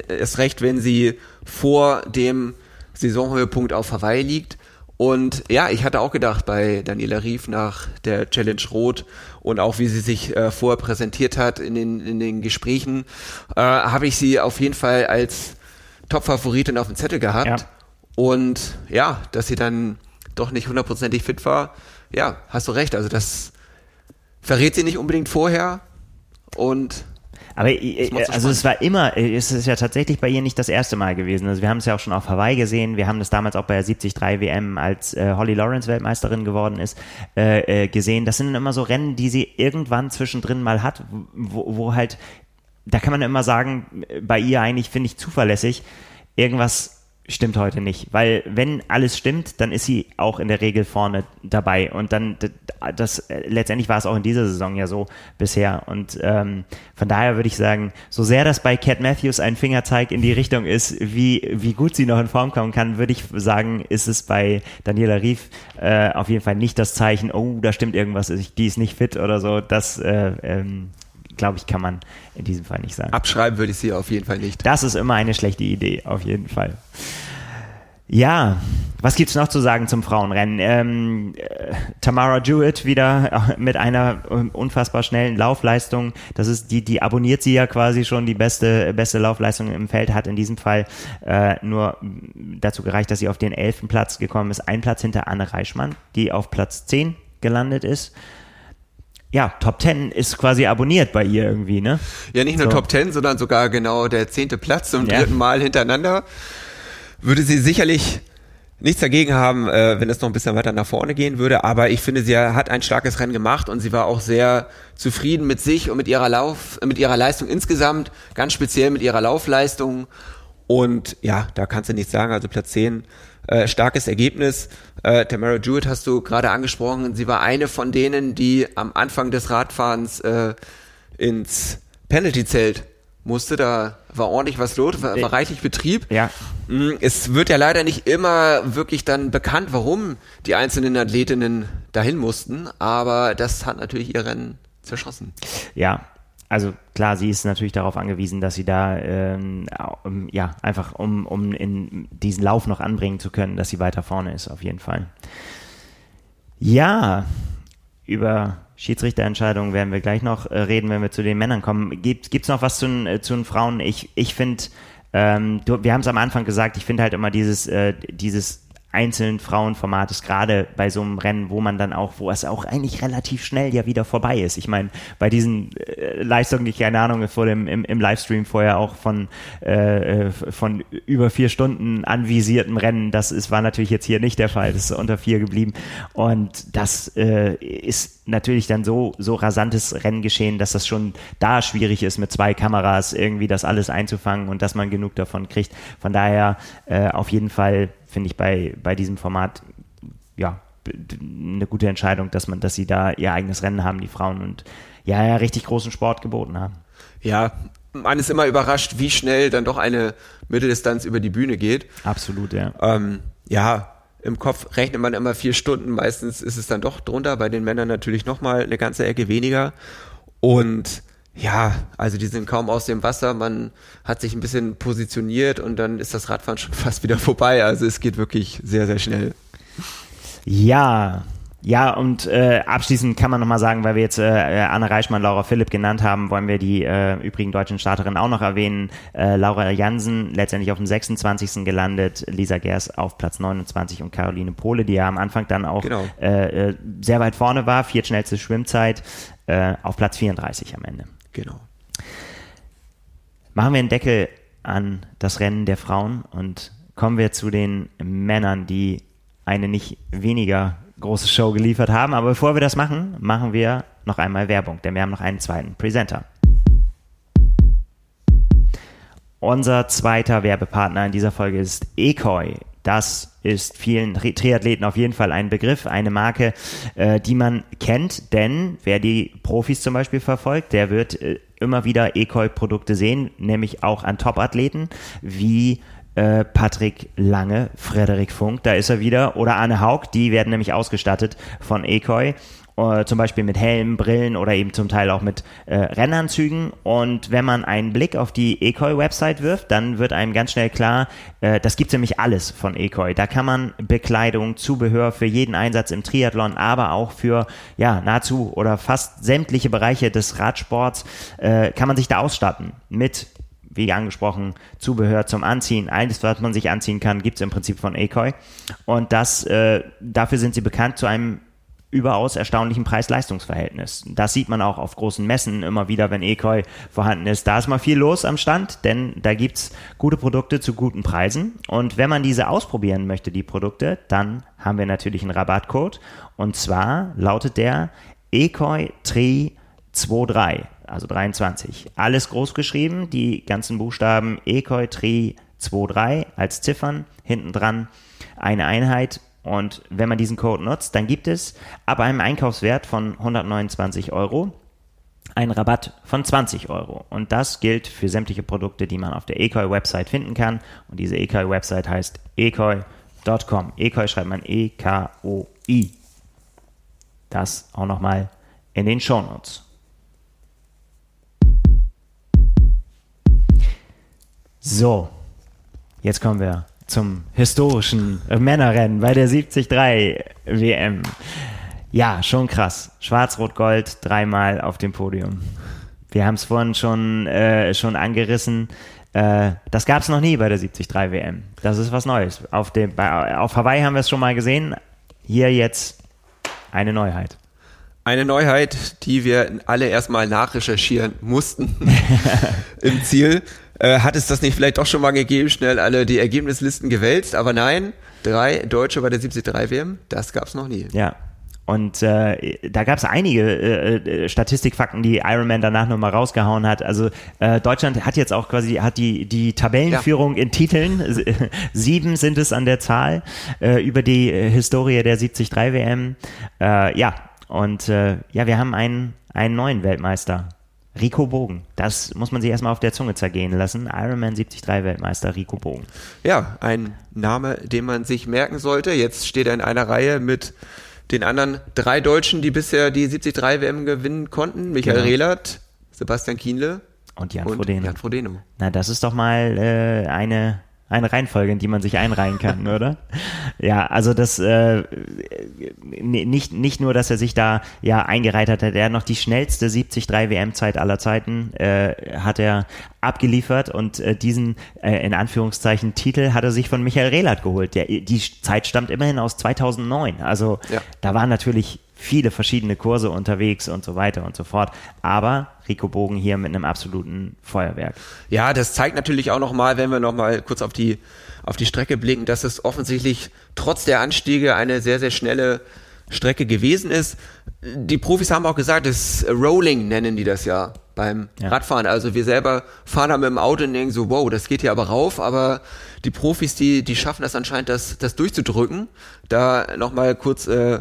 erst recht, wenn sie vor dem Saisonhöhepunkt auf Hawaii liegt. Und ja, ich hatte auch gedacht bei Daniela Rief nach der Challenge Rot und auch wie sie sich äh, vorher präsentiert hat in den, in den Gesprächen, äh, habe ich sie auf jeden Fall als Top-Favoritin auf dem Zettel gehabt. Ja. Und ja, dass sie dann doch nicht hundertprozentig fit war, ja, hast du recht. Also das verrät sie nicht unbedingt vorher. Und
aber äh, also es war immer, äh, es ist ja tatsächlich bei ihr nicht das erste Mal gewesen. Also wir haben es ja auch schon auf Hawaii gesehen. Wir haben das damals auch bei der 73 WM, als äh, Holly Lawrence Weltmeisterin geworden ist, äh, äh, gesehen. Das sind immer so Rennen, die sie irgendwann zwischendrin mal hat, wo, wo halt da kann man immer sagen, bei ihr eigentlich finde ich zuverlässig, irgendwas stimmt heute nicht, weil wenn alles stimmt, dann ist sie auch in der Regel vorne dabei. Und dann das letztendlich war es auch in dieser Saison ja so bisher. Und ähm, von daher würde ich sagen, so sehr das bei Cat Matthews ein Fingerzeig in die Richtung ist, wie wie gut sie noch in Form kommen kann, würde ich sagen, ist es bei Daniela Rief äh, auf jeden Fall nicht das Zeichen, oh, da stimmt irgendwas, die ist nicht fit oder so, das äh, ähm, glaube ich, kann man in diesem Fall nicht sagen.
Abschreiben würde ich sie auf jeden Fall nicht.
Das ist immer eine schlechte Idee, auf jeden Fall. Ja, was gibt's noch zu sagen zum Frauenrennen? Ähm, äh, Tamara Jewett wieder mit einer ähm, unfassbar schnellen Laufleistung. Das ist die, die abonniert sie ja quasi schon die beste, beste Laufleistung im Feld hat in diesem Fall äh, nur dazu gereicht, dass sie auf den elften Platz gekommen ist. Ein Platz hinter Anne Reichmann, die auf Platz 10 gelandet ist ja, Top 10 ist quasi abonniert bei ihr irgendwie, ne?
Ja, nicht nur so. Top 10, sondern sogar genau der zehnte Platz zum ja. dritten Mal hintereinander. Würde sie sicherlich nichts dagegen haben, äh, wenn es noch ein bisschen weiter nach vorne gehen würde, aber ich finde, sie hat ein starkes Rennen gemacht und sie war auch sehr zufrieden mit sich und mit ihrer Lauf, mit ihrer Leistung insgesamt, ganz speziell mit ihrer Laufleistung. Und ja, da kannst du nichts sagen. Also Platz 10 äh, starkes Ergebnis. Äh, Tamara Jewett hast du gerade angesprochen. Sie war eine von denen, die am Anfang des Radfahrens äh, ins Penalty-Zelt musste. Da war ordentlich was los, war, war reichlich Betrieb.
Ja.
Mm, es wird ja leider nicht immer wirklich dann bekannt, warum die einzelnen Athletinnen dahin mussten, aber das hat natürlich ihr Rennen zerschossen.
Ja, also klar, sie ist natürlich darauf angewiesen, dass sie da ähm, ja einfach um, um in diesen Lauf noch anbringen zu können, dass sie weiter vorne ist, auf jeden Fall. Ja, über Schiedsrichterentscheidungen werden wir gleich noch äh, reden, wenn wir zu den Männern kommen. Gibt es noch was zu, äh, zu den Frauen? Ich, ich finde, ähm, wir haben es am Anfang gesagt, ich finde halt immer dieses, äh, dieses einzelnen Frauenformates, gerade bei so einem Rennen, wo man dann auch, wo es auch eigentlich relativ schnell ja wieder vorbei ist. Ich meine, bei diesen äh, Leistungen, die ich keine Ahnung vor dem im, im Livestream vorher auch von äh, von über vier Stunden anvisierten Rennen, das ist war natürlich jetzt hier nicht der Fall. Das ist unter vier geblieben und das äh, ist natürlich dann so so rasantes Rennen geschehen, dass das schon da schwierig ist mit zwei Kameras irgendwie das alles einzufangen und dass man genug davon kriegt. Von daher äh, auf jeden Fall finde ich bei, bei diesem Format ja eine gute Entscheidung, dass man, dass sie da ihr eigenes Rennen haben, die Frauen und ja, ja, richtig großen Sport geboten haben.
Ja, man ist immer überrascht, wie schnell dann doch eine Mitteldistanz über die Bühne geht.
Absolut, ja.
Ähm, ja, im Kopf rechnet man immer vier Stunden, meistens ist es dann doch drunter, bei den Männern natürlich nochmal eine ganze Ecke weniger. Und ja, also die sind kaum aus dem Wasser. Man hat sich ein bisschen positioniert und dann ist das Radfahren [laughs] schon fast wieder vorbei. Also es geht wirklich sehr, sehr schnell.
Ja, ja, und äh, abschließend kann man nochmal sagen, weil wir jetzt äh, Anne Reichmann, Laura Philipp genannt haben, wollen wir die äh, übrigen deutschen Starterinnen auch noch erwähnen. Äh, Laura Jansen letztendlich auf dem 26. gelandet, Lisa Gers auf Platz 29 und Caroline Pohle, die ja am Anfang dann auch genau. äh, äh sehr weit vorne war, viertschnellste Schwimmzeit, äh, auf Platz 34 am Ende.
Genau.
Machen wir einen Deckel an das Rennen der Frauen und kommen wir zu den Männern, die eine nicht weniger große Show geliefert haben. Aber bevor wir das machen, machen wir noch einmal Werbung, denn wir haben noch einen zweiten Presenter. Unser zweiter Werbepartner in dieser Folge ist Ekoi. Das ist vielen Triathleten auf jeden Fall ein Begriff, eine Marke, äh, die man kennt, denn wer die Profis zum Beispiel verfolgt, der wird äh, immer wieder Ekoi-Produkte sehen, nämlich auch an Top-Athleten wie äh, Patrick Lange, Frederik Funk, da ist er wieder, oder Anne Haug, die werden nämlich ausgestattet von Ekoi äh, zum Beispiel mit Helmen, Brillen oder eben zum Teil auch mit äh, Rennanzügen. Und wenn man einen Blick auf die Ekoi-Website wirft, dann wird einem ganz schnell klar, äh, das gibt nämlich alles von Ekoi. Da kann man Bekleidung, Zubehör für jeden Einsatz im Triathlon, aber auch für ja nahezu oder fast sämtliche Bereiche des Radsports äh, kann man sich da ausstatten mit wie angesprochen, Zubehör zum Anziehen, alles, was man sich anziehen kann, gibt es im Prinzip von Ekoi. Und das, äh, dafür sind sie bekannt zu einem überaus erstaunlichen Preis-Leistungs-Verhältnis. Das sieht man auch auf großen Messen immer wieder, wenn Ekoi vorhanden ist. Da ist mal viel los am Stand, denn da gibt's gute Produkte zu guten Preisen. Und wenn man diese ausprobieren möchte, die Produkte, dann haben wir natürlich einen Rabattcode. Und zwar lautet der Ekoi Tri 23, also 23. Alles groß geschrieben, die ganzen Buchstaben Ekoi Tri 23 als Ziffern hinten dran eine Einheit und wenn man diesen Code nutzt, dann gibt es ab einem Einkaufswert von 129 Euro einen Rabatt von 20 Euro. Und das gilt für sämtliche Produkte, die man auf der Ekoi-Website finden kann. Und diese Ekoi-Website heißt ekoi.com. Ekoi schreibt man E-K-O-I. Das auch nochmal in den Show Notes. So, jetzt kommen wir zum historischen Männerrennen bei der 73 WM. Ja, schon krass. Schwarz-Rot-Gold dreimal auf dem Podium. Wir haben es vorhin schon, äh, schon angerissen. Äh, das gab es noch nie bei der 73 WM. Das ist was Neues. Auf, dem, bei, auf Hawaii haben wir es schon mal gesehen. Hier jetzt eine Neuheit.
Eine Neuheit, die wir alle erstmal nachrecherchieren mussten [laughs] im Ziel. Äh, hat es das nicht vielleicht doch schon mal gegeben, schnell alle die Ergebnislisten gewälzt, aber nein, drei Deutsche bei der 73 WM, das gab's noch nie.
Ja, und äh, da gab es einige äh, äh, Statistikfakten, die Ironman danach nochmal rausgehauen hat. Also äh, Deutschland hat jetzt auch quasi hat die die Tabellenführung ja. in Titeln. [laughs] Sieben sind es an der Zahl äh, über die Historie der 73 WM. Ja, und ja, wir haben einen einen neuen Weltmeister. Rico Bogen. Das muss man sich erstmal auf der Zunge zergehen lassen. Ironman 73 Weltmeister Rico Bogen.
Ja, ein Name, den man sich merken sollte. Jetzt steht er in einer Reihe mit den anderen drei Deutschen, die bisher die 73 WM gewinnen konnten. Michael genau. Rehlert, Sebastian Kienle
und Jan und Frodeno. Jan
Frodeno.
Na, das ist doch mal äh, eine eine Reihenfolge, in die man sich einreihen kann, oder? Ja, also das äh, nicht, nicht nur, dass er sich da ja eingereiht hat, er hat noch die schnellste 73 WM-Zeit aller Zeiten, äh, hat er abgeliefert und äh, diesen äh, in Anführungszeichen Titel hat er sich von Michael Rehlert geholt. Der, die Zeit stammt immerhin aus 2009. Also ja. da waren natürlich viele verschiedene Kurse unterwegs und so weiter und so fort. Aber Rico Bogen hier mit einem absoluten Feuerwerk.
Ja, das zeigt natürlich auch nochmal, wenn wir nochmal kurz auf die, auf die Strecke blicken, dass es offensichtlich trotz der Anstiege eine sehr, sehr schnelle Strecke gewesen ist. Die Profis haben auch gesagt, das Rolling nennen die das ja beim ja. Radfahren. Also wir selber fahren da mit dem Auto und denken so, wow, das geht hier aber rauf, aber die Profis, die, die schaffen das anscheinend, das, das durchzudrücken. Da nochmal kurz äh,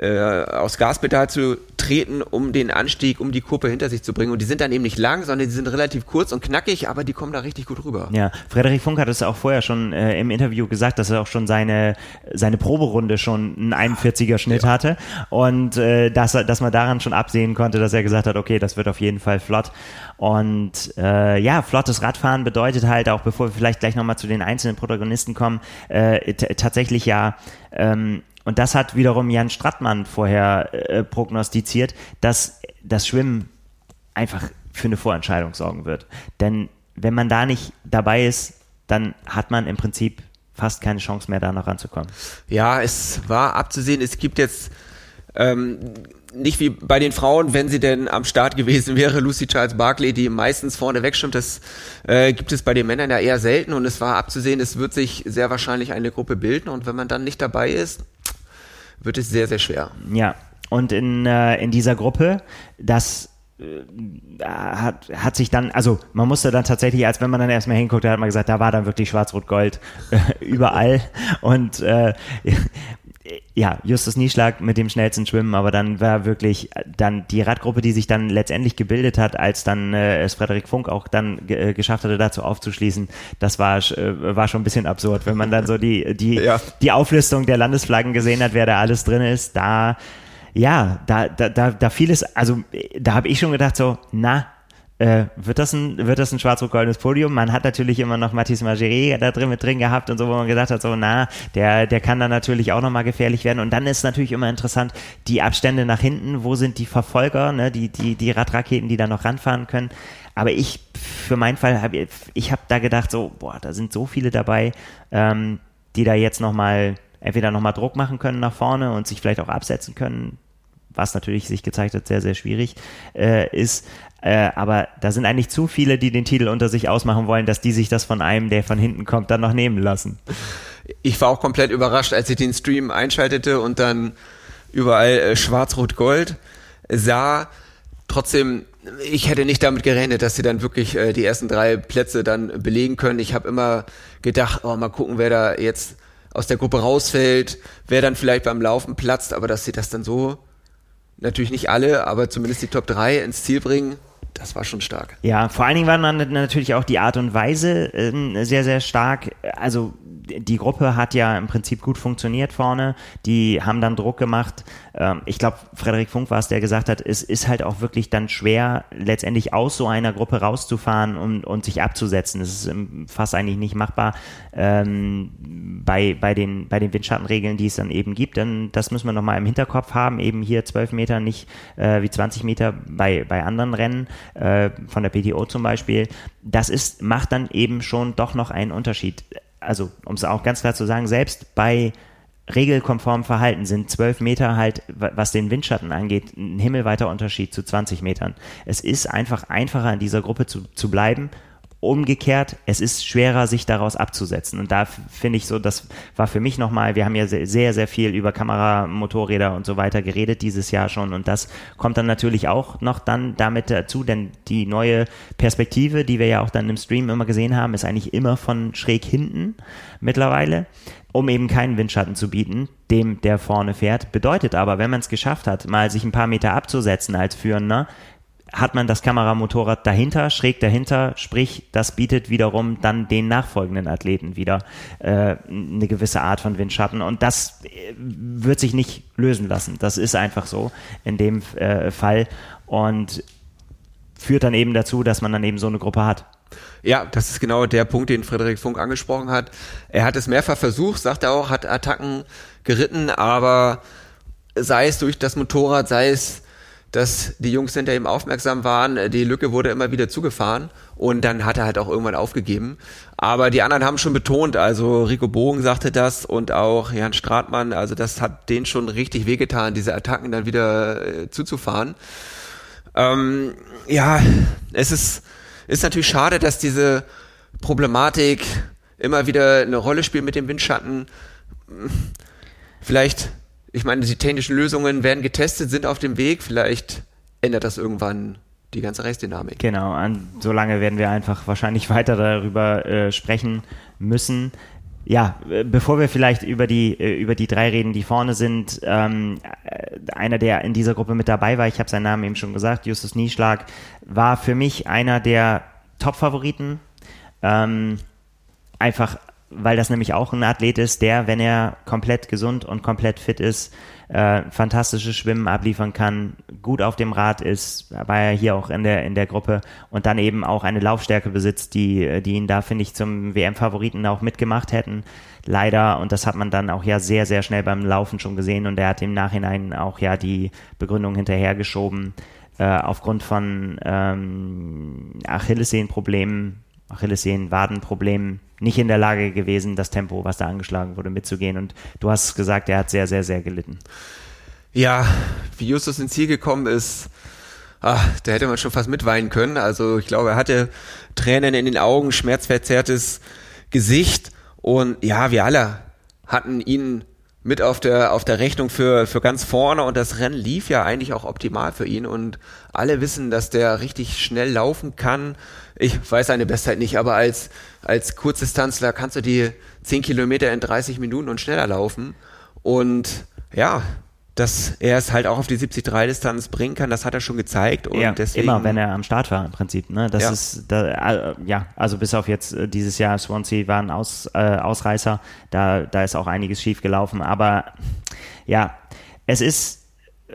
äh, aufs Gaspedal zu treten, um den Anstieg, um die Kurve hinter sich zu bringen. Und die sind dann eben nicht lang, sondern die sind relativ kurz und knackig, aber die kommen da richtig gut rüber.
Ja, Frederik Funk hat es auch vorher schon äh, im Interview gesagt, dass er auch schon seine, seine Proberunde schon einen 41er Schnitt ja. hatte und äh, dass, dass man daran schon absehen konnte, dass er gesagt hat, okay, das wird auf jeden Fall flott. Und äh, ja, flottes Radfahren bedeutet halt auch, bevor wir vielleicht gleich nochmal zu den einzelnen Protagonisten kommen, äh, tatsächlich ja ähm, und das hat wiederum Jan Strattmann vorher äh, prognostiziert, dass das Schwimmen einfach für eine Vorentscheidung sorgen wird. Denn wenn man da nicht dabei ist, dann hat man im Prinzip fast keine Chance mehr, da noch ranzukommen.
Ja, es war abzusehen, es gibt jetzt ähm, nicht wie bei den Frauen, wenn sie denn am Start gewesen wäre, Lucy Charles Barkley, die meistens vorne wegschwimmt, das äh, gibt es bei den Männern ja eher selten und es war abzusehen, es wird sich sehr wahrscheinlich eine Gruppe bilden und wenn man dann nicht dabei ist, wird es sehr, sehr schwer.
Ja, und in, äh, in dieser Gruppe, das äh, hat, hat sich dann, also man musste dann tatsächlich, als wenn man dann erstmal hinguckt, da hat man gesagt, da war dann wirklich Schwarz-Rot-Gold äh, [laughs] überall. Und äh, ja, Justus Nieschlag mit dem schnellsten Schwimmen, aber dann war wirklich dann die Radgruppe, die sich dann letztendlich gebildet hat, als dann äh, es Frederik Funk auch dann äh, geschafft hatte, dazu aufzuschließen, das war, äh, war schon ein bisschen absurd, wenn man dann so die, die, [laughs] ja. die Auflistung der Landesflaggen gesehen hat, wer da alles drin ist, da ja, da, da, da, da fiel es, also da habe ich schon gedacht so, na, äh, wird das ein, wird das ein schwarz-rot-goldenes Podium? Man hat natürlich immer noch Mathis Margeret da drin mit drin gehabt und so, wo man gesagt hat, so, na, der, der kann dann natürlich auch nochmal gefährlich werden. Und dann ist natürlich immer interessant, die Abstände nach hinten, wo sind die Verfolger, ne, die, die, die Radraketen, die da noch ranfahren können. Aber ich, für meinen Fall, habe ich habe da gedacht, so, boah, da sind so viele dabei, ähm, die da jetzt nochmal, entweder nochmal Druck machen können nach vorne und sich vielleicht auch absetzen können was natürlich sich gezeigt hat, sehr, sehr schwierig äh, ist. Äh, aber da sind eigentlich zu viele, die den Titel unter sich ausmachen wollen, dass die sich das von einem, der von hinten kommt, dann noch nehmen lassen.
Ich war auch komplett überrascht, als ich den Stream einschaltete und dann überall äh, Schwarz-Rot-Gold sah. Trotzdem, ich hätte nicht damit gerechnet, dass sie dann wirklich äh, die ersten drei Plätze dann belegen können. Ich habe immer gedacht, oh, mal gucken, wer da jetzt aus der Gruppe rausfällt, wer dann vielleicht beim Laufen platzt, aber dass sie das dann so natürlich nicht alle, aber zumindest die Top 3 ins Ziel bringen, das war schon stark.
Ja, vor allen Dingen war dann natürlich auch die Art und Weise äh, sehr, sehr stark. Also die Gruppe hat ja im Prinzip gut funktioniert vorne. Die haben dann Druck gemacht. Ähm, ich glaube, Frederik Funk war es, der gesagt hat, es ist halt auch wirklich dann schwer, letztendlich aus so einer Gruppe rauszufahren und, und sich abzusetzen. Das ist fast eigentlich nicht machbar ähm, bei, bei, den, bei den Windschattenregeln, die es dann eben gibt. Denn das müssen wir nochmal im Hinterkopf haben. Eben hier 12 Meter, nicht äh, wie 20 Meter bei, bei anderen Rennen, äh, von der PTO zum Beispiel. Das ist, macht dann eben schon doch noch einen Unterschied also um es auch ganz klar zu sagen, selbst bei regelkonformem Verhalten sind 12 Meter halt, was den Windschatten angeht, ein himmelweiter Unterschied zu 20 Metern. Es ist einfach einfacher in dieser Gruppe zu, zu bleiben Umgekehrt, es ist schwerer, sich daraus abzusetzen. Und da finde ich so, das war für mich nochmal, wir haben ja sehr, sehr viel über Kamera, Motorräder und so weiter geredet dieses Jahr schon. Und das kommt dann natürlich auch noch dann damit dazu, denn die neue Perspektive, die wir ja auch dann im Stream immer gesehen haben, ist eigentlich immer von schräg hinten mittlerweile um eben keinen Windschatten zu bieten, dem der vorne fährt. Bedeutet aber, wenn man es geschafft hat, mal sich ein paar Meter abzusetzen als Führender, hat man das Kameramotorrad dahinter, schräg dahinter, sprich, das bietet wiederum dann den nachfolgenden Athleten wieder äh, eine gewisse Art von Windschatten und das äh, wird sich nicht lösen lassen. Das ist einfach so in dem äh, Fall und führt dann eben dazu, dass man dann eben so eine Gruppe hat.
Ja, das ist genau der Punkt, den Frederik Funk angesprochen hat. Er hat es mehrfach versucht, sagt er auch, hat Attacken geritten, aber sei es durch das Motorrad, sei es, dass die Jungs hinter ihm aufmerksam waren, die Lücke wurde immer wieder zugefahren und dann hat er halt auch irgendwann aufgegeben. Aber die anderen haben schon betont, also Rico Bogen sagte das und auch Jan Stratmann, also das hat denen schon richtig wehgetan, diese Attacken dann wieder äh, zuzufahren. Ähm, ja, es ist, ist natürlich schade, dass diese Problematik immer wieder eine Rolle spielt mit dem Windschatten. Vielleicht, ich meine, die technischen Lösungen werden getestet, sind auf dem Weg. Vielleicht ändert das irgendwann die ganze Rechtsdynamik.
Genau, an, solange werden wir einfach wahrscheinlich [laughs] weiter darüber äh, sprechen müssen. Ja, äh, bevor wir vielleicht über die, äh, über die drei reden, die vorne sind, ähm, äh, einer, der in dieser Gruppe mit dabei war, ich habe seinen Namen eben schon gesagt, Justus Nieschlag, war für mich einer der Top-Favoriten. Ähm, einfach, weil das nämlich auch ein Athlet ist, der, wenn er komplett gesund und komplett fit ist, äh, fantastisches Schwimmen abliefern kann, gut auf dem Rad ist, war er hier auch in der, in der Gruppe und dann eben auch eine Laufstärke besitzt, die, die ihn da, finde ich, zum WM-Favoriten auch mitgemacht hätten. Leider, und das hat man dann auch ja sehr, sehr schnell beim Laufen schon gesehen und er hat im Nachhinein auch ja die Begründung hinterhergeschoben, äh, aufgrund von ähm, Achillessehnenproblemen, Achillessehnen-Wadenproblemen nicht in der Lage gewesen, das Tempo, was da angeschlagen wurde, mitzugehen. Und du hast gesagt, er hat sehr, sehr, sehr gelitten.
Ja, wie Justus ins Ziel gekommen ist, ach, da hätte man schon fast mitweinen können. Also ich glaube, er hatte Tränen in den Augen, schmerzverzerrtes Gesicht und ja, wir alle hatten ihn mit auf der auf der Rechnung für für ganz vorne und das Rennen lief ja eigentlich auch optimal für ihn und alle wissen, dass der richtig schnell laufen kann. Ich weiß seine Bestzeit nicht, aber als als Kurzdistanzler kannst du die 10 Kilometer in 30 Minuten und schneller laufen und ja, dass er es halt auch auf die 73-Distanz bringen kann, das hat er schon gezeigt. Und
ja,
deswegen,
immer, wenn er am Start war im Prinzip. Ne? Das
Ja.
ist, da, äh, ja, also bis auf jetzt äh, dieses Jahr Swansea war ein Aus, äh, Ausreißer, da, da ist auch einiges schief gelaufen, aber ja, es ist äh,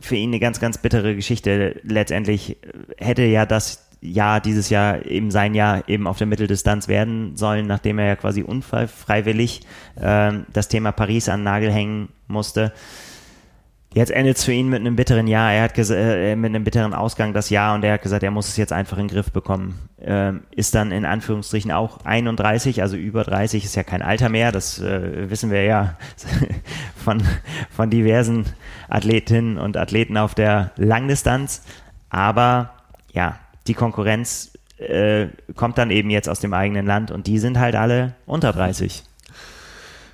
für ihn eine ganz, ganz bittere Geschichte. Letztendlich hätte ja das Jahr, dieses Jahr eben sein Jahr eben auf der Mitteldistanz werden sollen, nachdem er ja quasi unfreiwillig ähm, das Thema Paris an den Nagel hängen musste. Jetzt endet es für ihn mit einem bitteren Jahr. Er hat gesa- äh, mit einem bitteren Ausgang das Jahr und er hat gesagt, er muss es jetzt einfach in den Griff bekommen. Ähm, ist dann in Anführungsstrichen auch 31, also über 30 ist ja kein Alter mehr. Das äh, wissen wir ja [laughs] von, von diversen Athletinnen und Athleten auf der Langdistanz. Aber ja, die Konkurrenz äh, kommt dann eben jetzt aus dem eigenen Land und die sind halt alle unter 30.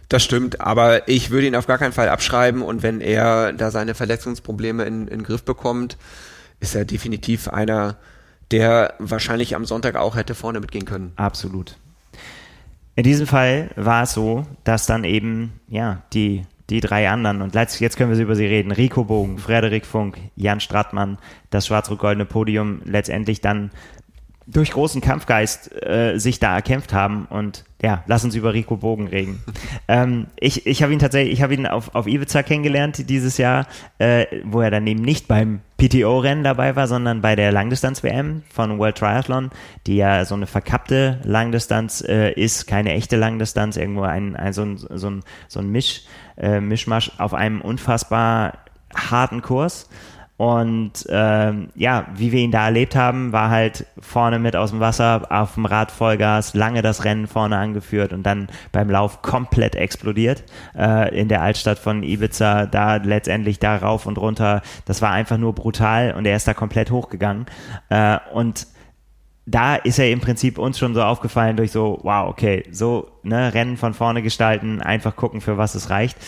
Das stimmt, aber ich würde ihn auf gar keinen Fall abschreiben und wenn er da seine Verletzungsprobleme in, in den Griff bekommt, ist er definitiv einer, der wahrscheinlich am Sonntag auch hätte vorne mitgehen können.
Absolut. In diesem Fall war es so, dass dann eben, ja, die, die drei anderen, und jetzt, können wir über sie reden, Rico Bogen, Frederik Funk, Jan Strattmann, das schwarz-rot-goldene Podium letztendlich dann durch großen Kampfgeist äh, sich da erkämpft haben. Und ja, lass uns über Rico Bogen reden. [laughs] ähm, ich ich habe ihn tatsächlich, ich habe ihn auf, auf Ibiza kennengelernt dieses Jahr, äh, wo er dann eben nicht beim PTO-Rennen dabei war, sondern bei der Langdistanz-WM von World Triathlon, die ja so eine verkappte Langdistanz äh, ist, keine echte Langdistanz, irgendwo ein, ein so ein, so ein, so ein Misch, äh, Mischmasch auf einem unfassbar harten Kurs. Und ähm, ja, wie wir ihn da erlebt haben, war halt vorne mit aus dem Wasser, auf dem Rad Vollgas, lange das Rennen vorne angeführt und dann beim Lauf komplett explodiert äh, in der Altstadt von Ibiza, da letztendlich da rauf und runter. Das war einfach nur brutal und er ist da komplett hochgegangen. Äh, und da ist er im Prinzip uns schon so aufgefallen durch so, wow, okay, so ne, Rennen von vorne gestalten, einfach gucken, für was es reicht.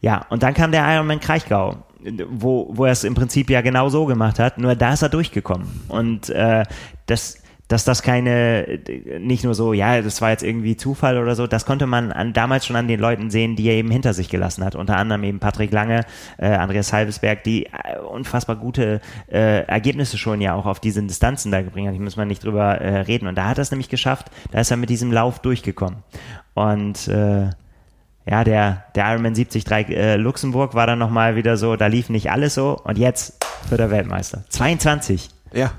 Ja, und dann kam der Ironman Kraichgau, wo, wo er es im Prinzip ja genau so gemacht hat, nur da ist er durchgekommen. Und äh, das, dass das keine, nicht nur so, ja, das war jetzt irgendwie Zufall oder so, das konnte man an, damals schon an den Leuten sehen, die er eben hinter sich gelassen hat. Unter anderem eben Patrick Lange, äh, Andreas Halbesberg, die äh, unfassbar gute äh, Ergebnisse schon ja auch auf diesen Distanzen da gebracht haben. Da muss man nicht drüber äh, reden. Und da hat er es nämlich geschafft, da ist er mit diesem Lauf durchgekommen. Und äh, ja, der, der Ironman 73 äh, Luxemburg war dann nochmal wieder so, da lief nicht alles so und jetzt wird er Weltmeister. 22.
Ja.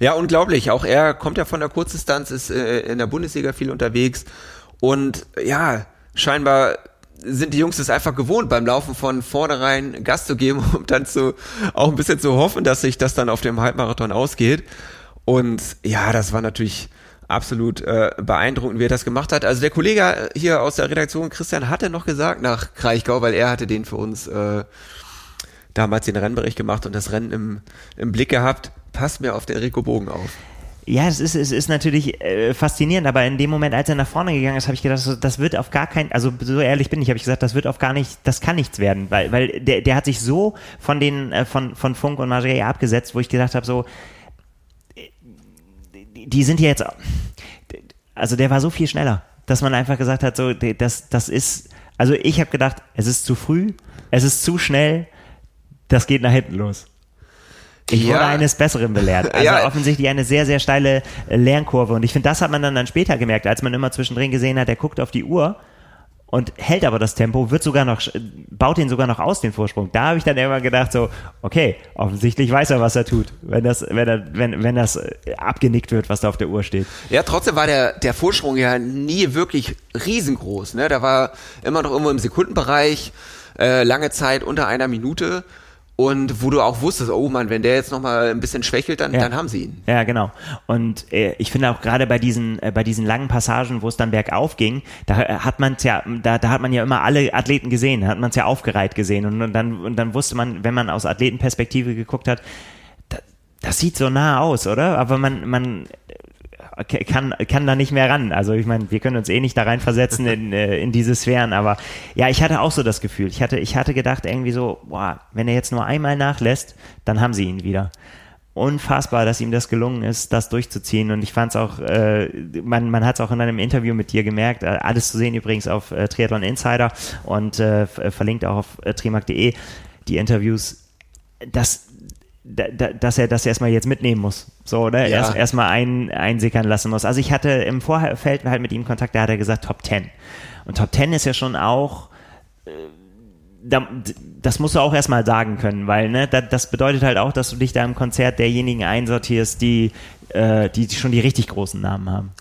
Ja, unglaublich. Auch er kommt ja von der Kurzdistanz, ist äh, in der Bundesliga viel unterwegs und ja, scheinbar sind die Jungs es einfach gewohnt, beim Laufen von vornherein Gas zu geben, [laughs] um dann zu, auch ein bisschen zu hoffen, dass sich das dann auf dem Halbmarathon ausgeht. Und ja, das war natürlich absolut äh, beeindruckend, wie er das gemacht hat. Also der Kollege hier aus der Redaktion, Christian, hatte noch gesagt nach Kraichgau, weil er hatte den für uns äh, damals den Rennbericht gemacht und das Rennen im, im Blick gehabt. Passt mir auf den Rico Bogen auf.
Ja, es ist, es ist natürlich äh, faszinierend, aber in dem Moment, als er nach vorne gegangen ist, habe ich gedacht, das wird auf gar kein, also so ehrlich bin ich, habe ich gesagt, das wird auf gar nicht, das kann nichts werden, weil, weil der, der hat sich so von den, äh, von, von Funk und Margerie abgesetzt, wo ich gedacht habe, so, die sind ja jetzt, also der war so viel schneller, dass man einfach gesagt hat, so, das, das ist, also ich habe gedacht, es ist zu früh, es ist zu schnell, das geht nach hinten los. Ich ja. wurde eines Besseren belehrt. [laughs] Also ja. offensichtlich eine sehr, sehr steile äh, Lernkurve. Und ich finde, das hat man dann, dann später gemerkt, als man immer zwischendrin gesehen hat, der guckt auf die Uhr und hält aber das Tempo, wird sogar noch, baut ihn sogar noch aus, den Vorsprung. Da habe ich dann immer gedacht, so, okay, offensichtlich weiß er, was er tut, wenn das, wenn er, wenn, wenn das äh, abgenickt wird, was da auf der Uhr steht.
Ja, trotzdem war der, der Vorsprung ja nie wirklich riesengroß, ne? Da war immer noch irgendwo im Sekundenbereich, äh, lange Zeit unter einer Minute und wo du auch wusstest, oh Mann, wenn der jetzt nochmal ein bisschen schwächelt, dann,
ja.
dann haben sie ihn.
Ja, genau. Und äh, ich finde auch gerade bei diesen, äh, bei diesen langen Passagen, wo es dann bergauf ging, da äh, hat man ja, da, da hat man ja immer alle Athleten gesehen, da hat man es ja aufgereiht gesehen. Und, und, dann, und dann wusste man, wenn man aus Athletenperspektive geguckt hat, das, das sieht so nah aus, oder? Aber man, man kann, kann da nicht mehr ran. Also ich meine, wir können uns eh nicht da reinversetzen in, äh, in diese Sphären, aber ja, ich hatte auch so das Gefühl. Ich hatte, ich hatte gedacht irgendwie so, boah, wenn er jetzt nur einmal nachlässt, dann haben sie ihn wieder unfassbar, dass ihm das gelungen ist, das durchzuziehen. Und ich fand es auch, äh, man, man hat es auch in einem Interview mit dir gemerkt, äh, alles zu sehen übrigens auf äh, Triathlon Insider und äh, verlinkt auch auf äh, trimark.de, die Interviews, dass da, da, dass er das erstmal jetzt mitnehmen muss. So, oder? Ja. Erst erstmal ein, einsickern lassen muss. Also ich hatte im Vorfeld halt mit ihm Kontakt, da hat er gesagt Top 10. Und Top 10 ist ja schon auch, äh, da, das musst du auch erstmal sagen können, weil ne, da, das bedeutet halt auch, dass du dich da im Konzert derjenigen einsortierst, die, äh, die schon die richtig großen Namen haben.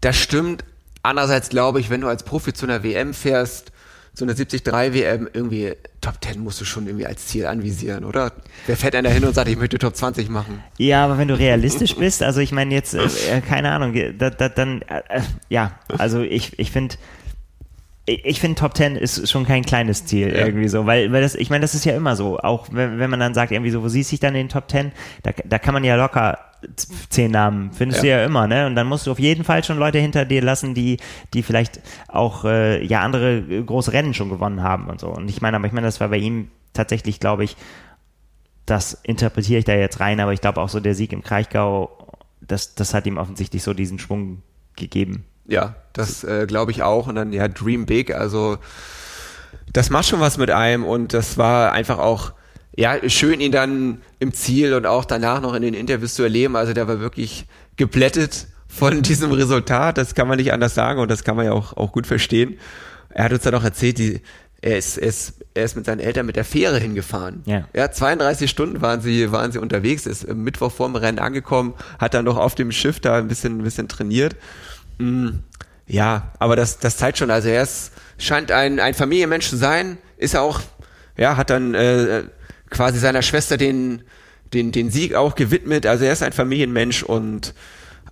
Das stimmt. Andererseits glaube ich, wenn du als Profi zu einer WM fährst, so eine 73 WM irgendwie Top 10 musst du schon irgendwie als Ziel anvisieren, oder? Wer fährt denn da hin und sagt, ich möchte Top 20 machen?
Ja, aber wenn du realistisch bist, also ich meine jetzt, äh, keine Ahnung, da, da, dann, äh, äh, ja, also ich, ich finde, ich finde Top 10 ist schon kein kleines Ziel ja. irgendwie so, weil, weil das, ich meine, das ist ja immer so, auch wenn, wenn man dann sagt, irgendwie so, wo siehst du dich dann in den Top 10, da, da kann man ja locker zehn Namen, findest ja. du ja immer, ne? Und dann musst du auf jeden Fall schon Leute hinter dir lassen, die, die vielleicht auch äh, ja andere äh, große Rennen schon gewonnen haben und so. Und ich meine, aber ich meine, das war bei ihm tatsächlich, glaube ich, das interpretiere ich da jetzt rein, aber ich glaube auch so der Sieg im Kraichgau, das, das hat ihm offensichtlich so diesen Schwung gegeben.
Ja, das äh, glaube ich auch. Und dann ja, Dream Big, also das macht schon was mit einem und das war einfach auch ja, schön ihn dann im Ziel und auch danach noch in den Interviews zu erleben. Also der war wirklich geblättet von [laughs] diesem Resultat. Das kann man nicht anders sagen und das kann man ja auch, auch gut verstehen. Er hat uns dann auch erzählt, die, er ist, er ist, er ist mit seinen Eltern mit der Fähre hingefahren. Ja. ja, 32 Stunden waren sie, waren sie unterwegs, ist Mittwoch vorm Rennen angekommen, hat dann noch auf dem Schiff da ein bisschen, ein bisschen trainiert. Mm, ja, aber das, das zeigt schon, also er ist, scheint ein, ein Familienmensch zu sein, ist er auch, ja, hat dann äh, quasi seiner Schwester den, den, den Sieg auch gewidmet. Also er ist ein Familienmensch und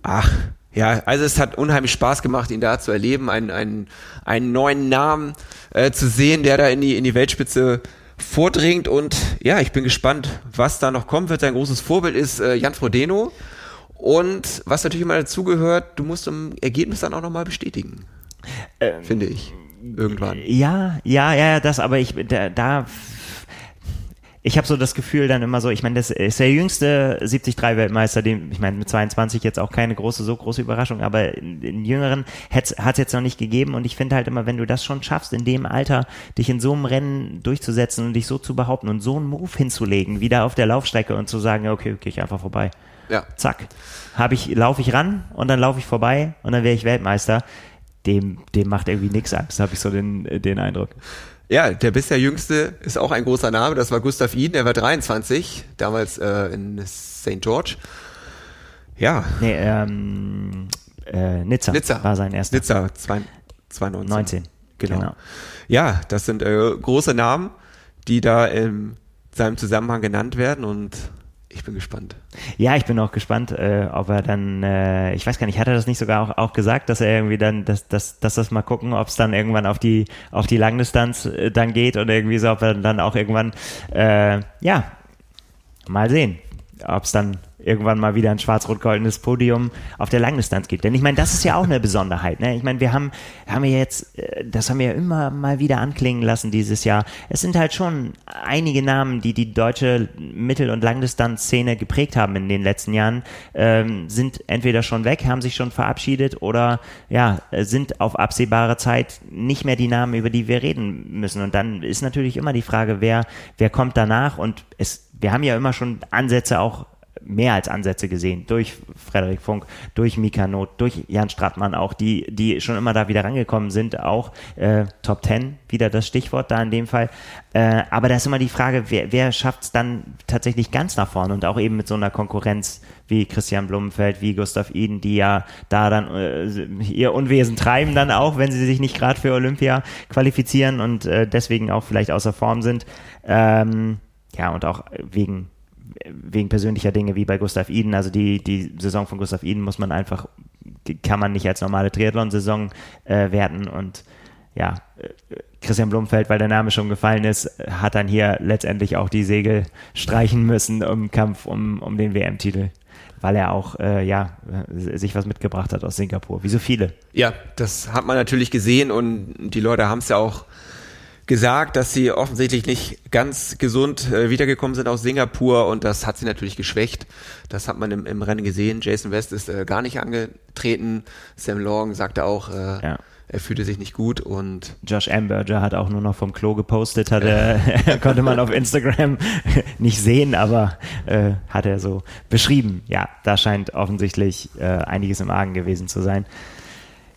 ach, ja, also es hat unheimlich Spaß gemacht, ihn da zu erleben, einen, einen, einen neuen Namen äh, zu sehen, der da in die, in die Weltspitze vordringt und ja, ich bin gespannt, was da noch kommen wird. Sein großes Vorbild ist äh, Jan Frodeno und was natürlich immer dazugehört, du musst im Ergebnis dann auch nochmal bestätigen, ähm, finde ich, irgendwann.
Ja, ja, ja, das, aber ich, da, da ich habe so das Gefühl dann immer so, ich meine, das ist der jüngste 73-Weltmeister, den, ich meine, mit 22 jetzt auch keine große, so große Überraschung, aber in, in Jüngeren hat es jetzt noch nicht gegeben und ich finde halt immer, wenn du das schon schaffst, in dem Alter dich in so einem Rennen durchzusetzen und dich so zu behaupten und so einen Move hinzulegen, wieder auf der Laufstrecke und zu sagen, okay, okay, ich einfach vorbei. Ja. Zack. Habe ich, laufe ich ran und dann laufe ich vorbei und dann wäre ich Weltmeister. Dem, dem macht irgendwie nichts Angst, habe ich so den, den Eindruck.
Ja, der bisher jüngste ist auch ein großer Name. Das war Gustav Iden, der war 23, damals äh, in St. George. Ja.
Nee, ähm, äh, Nizza,
Nizza
war sein erster.
Nizza, zwei, 2019.
19.
Genau.
Genau.
Ja, das sind äh, große Namen, die da in seinem Zusammenhang genannt werden und ich bin gespannt.
Ja, ich bin auch gespannt, äh, ob er dann, äh, ich weiß gar nicht, hat er das nicht sogar auch, auch gesagt, dass er irgendwie dann, dass, dass, dass das mal gucken, ob es dann irgendwann auf die, auf die Langdistanz äh, dann geht und irgendwie so, ob er dann auch irgendwann, äh, ja, mal sehen, ob es dann irgendwann mal wieder ein schwarz-rot-goldenes Podium auf der Langdistanz gibt. Denn ich meine, das ist ja auch eine Besonderheit. Ne? Ich meine, wir haben, haben wir jetzt, äh, das haben wir immer mal wieder anklingen lassen dieses Jahr. Es sind halt schon einige Namen, die die deutsche Mittel- und Langdistanzszene geprägt haben in den letzten Jahren, ähm, sind entweder schon weg, haben sich schon verabschiedet oder ja, sind auf absehbare Zeit nicht mehr die Namen, über die wir reden müssen. Und dann ist natürlich immer die Frage, wer, wer kommt danach und es, wir haben ja immer schon Ansätze auch mehr als Ansätze gesehen durch Frederik Funk, durch Mika Not, durch Jan Strattmann auch, die, die schon immer da wieder rangekommen sind, auch äh, Top Ten, wieder das Stichwort da in dem Fall. Äh, aber da ist immer die Frage, wer, wer schafft es dann tatsächlich ganz nach vorne und auch eben mit so einer Konkurrenz wie Christian Blumenfeld, wie Gustav Iden, die ja da dann äh, ihr Unwesen treiben dann auch, wenn sie sich nicht gerade für Olympia qualifizieren und äh, deswegen auch vielleicht außer Form sind. Ähm, ja, und auch wegen wegen persönlicher Dinge wie bei Gustav Iden. Also die, die Saison von Gustav Iden muss man einfach, kann man nicht als normale Triathlon-Saison äh, werten. Und ja, äh, Christian Blumfeld, weil der Name schon gefallen ist, hat dann hier letztendlich auch die Segel streichen müssen im Kampf um, um den WM-Titel. Weil er auch, äh, ja, sich was mitgebracht hat aus Singapur. Wie so viele.
Ja, das hat man natürlich gesehen und die Leute haben es ja auch gesagt, dass sie offensichtlich nicht ganz gesund äh, wiedergekommen sind aus Singapur und das hat sie natürlich geschwächt. Das hat man im, im Rennen gesehen. Jason West ist äh, gar nicht angetreten. Sam Long sagte auch, äh, ja. er fühlte sich nicht gut und
Josh Amberger hat auch nur noch vom Klo gepostet, hat er, [laughs] konnte man auf Instagram [laughs] nicht sehen, aber äh, hat er so beschrieben. Ja, da scheint offensichtlich äh, einiges im Argen gewesen zu sein.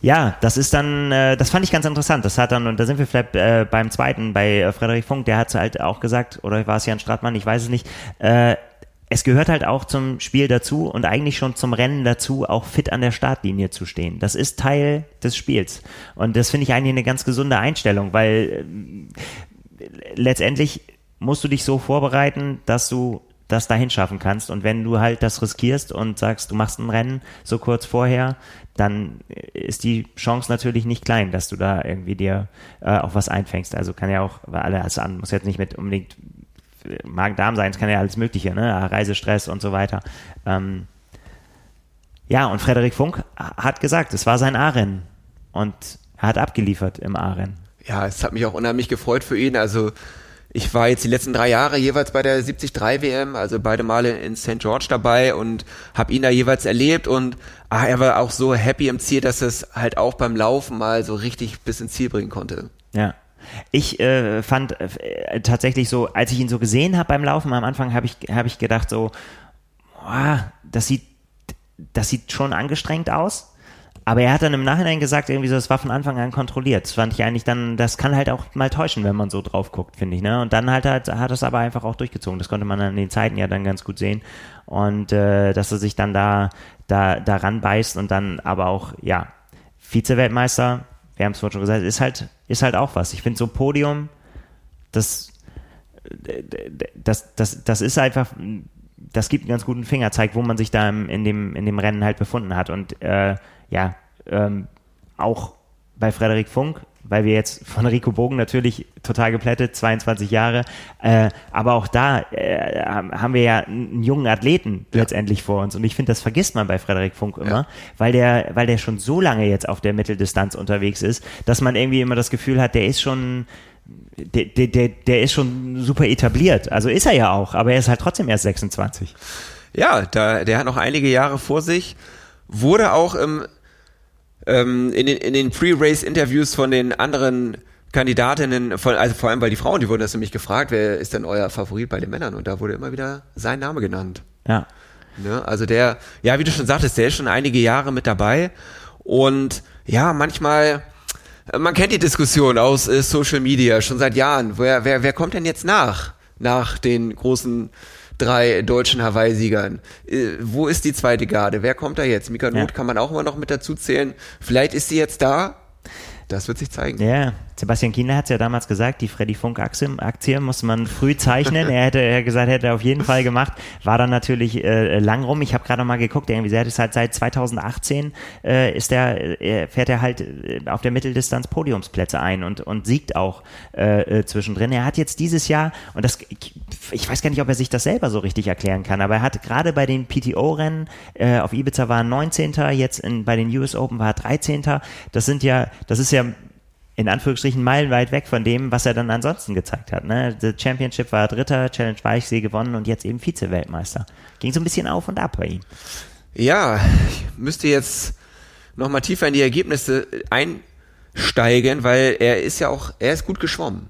Ja, das ist dann, äh, das fand ich ganz interessant. Das hat dann, und da sind wir vielleicht äh, beim zweiten, bei äh, Frederik Funk, der hat halt auch gesagt, oder war es Jan Stratmann, ich weiß es nicht, äh, es gehört halt auch zum Spiel dazu und eigentlich schon zum Rennen dazu, auch fit an der Startlinie zu stehen. Das ist Teil des Spiels. Und das finde ich eigentlich eine ganz gesunde Einstellung, weil äh, letztendlich musst du dich so vorbereiten, dass du das dahin schaffen kannst. Und wenn du halt das riskierst und sagst, du machst ein Rennen so kurz vorher, dann ist die Chance natürlich nicht klein, dass du da irgendwie dir äh, auch was einfängst. Also kann ja auch, weil alles an, muss jetzt nicht mit unbedingt Magen-Darm sein, es kann ja alles Mögliche, ne? Reisestress und so weiter. Ähm, ja, und Frederik Funk hat gesagt, es war sein A-Rennen und er hat abgeliefert im A-Rennen.
Ja, es hat mich auch unheimlich gefreut für ihn. Also ich war jetzt die letzten drei Jahre jeweils bei der 73 WM, also beide Male in St. George dabei und habe ihn da jeweils erlebt und ah, er war auch so happy im Ziel, dass es halt auch beim Laufen mal so richtig bis ins Ziel bringen konnte.
Ja. Ich äh, fand äh, tatsächlich so, als ich ihn so gesehen habe beim Laufen am Anfang, habe ich, hab ich gedacht so, boah, das sieht, das sieht schon angestrengt aus. Aber er hat dann im Nachhinein gesagt, irgendwie so, das war von Anfang an kontrolliert. Das fand ich eigentlich dann, das kann halt auch mal täuschen, wenn man so drauf guckt, finde ich, ne? Und dann halt hat, hat es aber einfach auch durchgezogen. Das konnte man an den Zeiten ja dann ganz gut sehen. Und äh, dass er sich dann da, da, da ranbeißt und dann aber auch, ja, Vize-Weltmeister, wir haben es vorhin schon gesagt, ist halt, ist halt auch was. Ich finde so Podium, das, das, das, das ist einfach, das gibt einen ganz guten Fingerzeig, wo man sich da in dem, in dem Rennen halt befunden hat. Und äh, ja, ähm, auch bei Frederik Funk, weil wir jetzt von Rico Bogen natürlich total geplättet, 22 Jahre, äh, aber auch da äh, haben wir ja einen jungen Athleten ja. letztendlich vor uns und ich finde, das vergisst man bei Frederik Funk immer, ja. weil der, weil der schon so lange jetzt auf der Mitteldistanz unterwegs ist, dass man irgendwie immer das Gefühl hat, der ist schon der, der, der, der ist schon super etabliert. Also ist er ja auch, aber er ist halt trotzdem erst 26.
Ja, da, der hat noch einige Jahre vor sich, wurde auch im ähm, in den, in den Pre-Race-Interviews von den anderen Kandidatinnen, von, also vor allem weil die Frauen, die wurden das nämlich gefragt, wer ist denn euer Favorit bei den Männern? Und da wurde immer wieder sein Name genannt.
Ja.
Ne? Also der, ja, wie du schon sagtest, der ist schon einige Jahre mit dabei. Und ja, manchmal, man kennt die Diskussion aus äh, Social Media schon seit Jahren. Wer, wer, wer kommt denn jetzt nach? Nach den großen drei deutschen Hawaii-Siegern. Äh, wo ist die zweite Garde? Wer kommt da jetzt? Mika Not ja. kann man auch immer noch mit dazu zählen. Vielleicht ist sie jetzt da. Das wird sich zeigen.
Ja, Sebastian Kienle hat es ja damals gesagt, die Freddy Funk-Aktie muss man früh zeichnen. [laughs] er hätte er gesagt, hätte er auf jeden Fall gemacht. War dann natürlich äh, lang rum. Ich habe gerade mal geguckt, irgendwie, er ist halt seit 2018 äh, ist der, äh, fährt er halt äh, auf der Mitteldistanz Podiumsplätze ein und, und siegt auch äh, äh, zwischendrin. Er hat jetzt dieses Jahr, und das, ich weiß gar nicht, ob er sich das selber so richtig erklären kann, aber er hat gerade bei den PTO-Rennen äh, auf Ibiza war er 19. Jetzt in, bei den US Open war er 13. Das sind ja, das ist ja in Anführungsstrichen meilenweit weg von dem, was er dann ansonsten gezeigt hat. Ne? The Championship war Dritter, Challenge Weichsee gewonnen und jetzt eben Vize-Weltmeister. Ging so ein bisschen auf und ab bei ihm.
Ja, ich müsste jetzt nochmal tiefer in die Ergebnisse einsteigen, weil er ist ja auch, er ist gut geschwommen.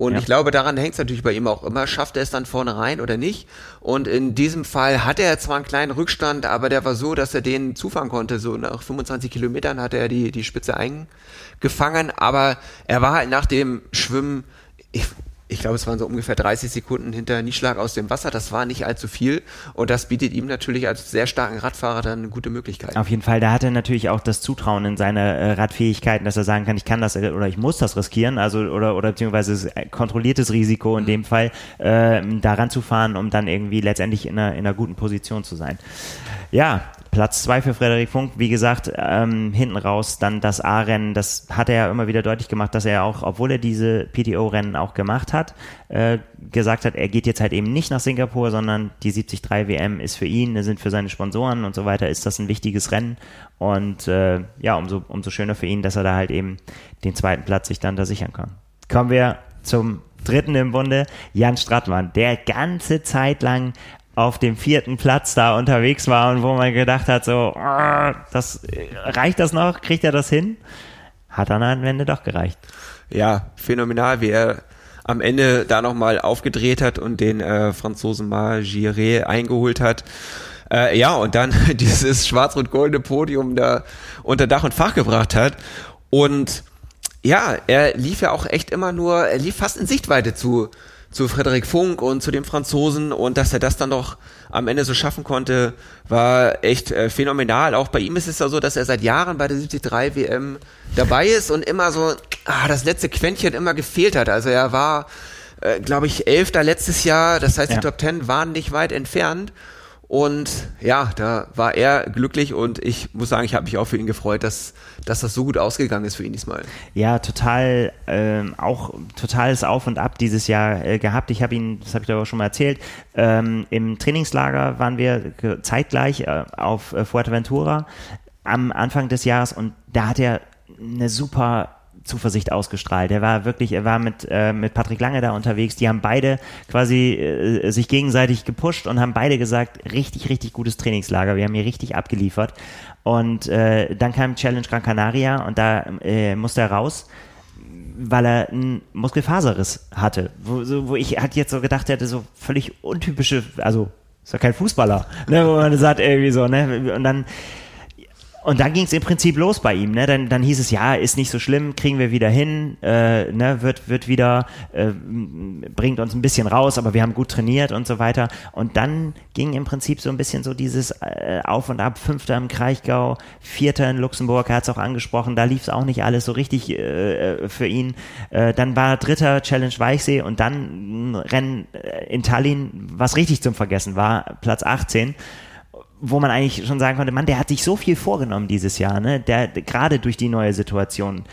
Und ja. ich glaube, daran hängt es natürlich bei ihm auch immer. Schafft er es dann vorne rein oder nicht? Und in diesem Fall hatte er zwar einen kleinen Rückstand, aber der war so, dass er den zufahren konnte. So nach 25 Kilometern hatte er die, die Spitze eingefangen, aber er war halt nach dem Schwimmen, ich, ich glaube, es waren so ungefähr 30 Sekunden hinter Nieschlag aus dem Wasser. Das war nicht allzu viel. Und das bietet ihm natürlich als sehr starken Radfahrer dann eine gute Möglichkeit.
Auf jeden Fall. Da hat er natürlich auch das Zutrauen in seine äh, Radfähigkeiten, dass er sagen kann, ich kann das oder ich muss das riskieren. Also, oder, oder beziehungsweise kontrolliertes Risiko in mhm. dem Fall, äh, daran zu fahren, um dann irgendwie letztendlich in einer, in einer guten Position zu sein. Ja, Platz zwei für Frederik Funk, wie gesagt, ähm, hinten raus dann das A-Rennen, das hat er ja immer wieder deutlich gemacht, dass er auch, obwohl er diese PTO-Rennen auch gemacht hat, äh, gesagt hat, er geht jetzt halt eben nicht nach Singapur, sondern die 73 WM ist für ihn, sind für seine Sponsoren und so weiter, ist das ein wichtiges Rennen. Und äh, ja, umso, umso schöner für ihn, dass er da halt eben den zweiten Platz sich dann da sichern kann. Kommen wir zum dritten im Bunde, Jan Strattmann, der ganze Zeit lang auf dem vierten Platz da unterwegs war und wo man gedacht hat, so, oh, das reicht das noch? Kriegt er das hin? Hat dann am Ende doch gereicht.
Ja, phänomenal, wie er am Ende da nochmal aufgedreht hat und den äh, Franzosen Magiré eingeholt hat. Äh, ja, und dann [laughs] dieses schwarz-rot-goldene Podium da unter Dach und Fach gebracht hat. Und ja, er lief ja auch echt immer nur, er lief fast in Sichtweite zu, zu Frederik Funk und zu dem Franzosen und dass er das dann doch am Ende so schaffen konnte, war echt äh, phänomenal. Auch bei ihm ist es ja so, dass er seit Jahren bei der 73 WM dabei ist und immer so ah, das letzte Quäntchen immer gefehlt hat. Also er war, äh, glaube ich, Elfter letztes Jahr. Das heißt, ja. die Top Ten waren nicht weit entfernt. Und ja, da war er glücklich und ich muss sagen, ich habe mich auch für ihn gefreut, dass, dass das so gut ausgegangen ist für ihn diesmal.
Ja, total, ähm, auch totales Auf und Ab dieses Jahr äh, gehabt. Ich habe ihn, das habe ich aber schon mal erzählt, ähm, im Trainingslager waren wir zeitgleich äh, auf äh, Fuerteventura am Anfang des Jahres und da hat er eine super Zuversicht ausgestrahlt. Er war wirklich, er war mit, äh, mit Patrick Lange da unterwegs. Die haben beide quasi äh, sich gegenseitig gepusht und haben beide gesagt, richtig, richtig gutes Trainingslager. Wir haben hier richtig abgeliefert. Und äh, dann kam Challenge Gran Canaria und da äh, musste er raus weil er einen Muskelfaserriss hatte, wo, so, wo ich halt jetzt so gedacht hätte, so völlig untypische, also ist ja kein Fußballer, ne, wo man sagt irgendwie so, ne, und dann und dann ging es im Prinzip los bei ihm. Ne? Dann, dann hieß es, ja, ist nicht so schlimm, kriegen wir wieder hin, äh, ne? wird, wird wieder, äh, bringt uns ein bisschen raus, aber wir haben gut trainiert und so weiter. Und dann ging im Prinzip so ein bisschen so dieses äh, Auf und Ab, Fünfter im Kraichgau, Vierter in Luxemburg, er hat es auch angesprochen, da lief es auch nicht alles so richtig äh, für ihn. Äh, dann war Dritter Challenge Weichsee und dann ein Rennen äh, in Tallinn, was richtig zum Vergessen war, Platz 18 wo man eigentlich schon sagen konnte, Mann, der hat sich so viel vorgenommen dieses Jahr, ne? Der gerade durch die neue Situation.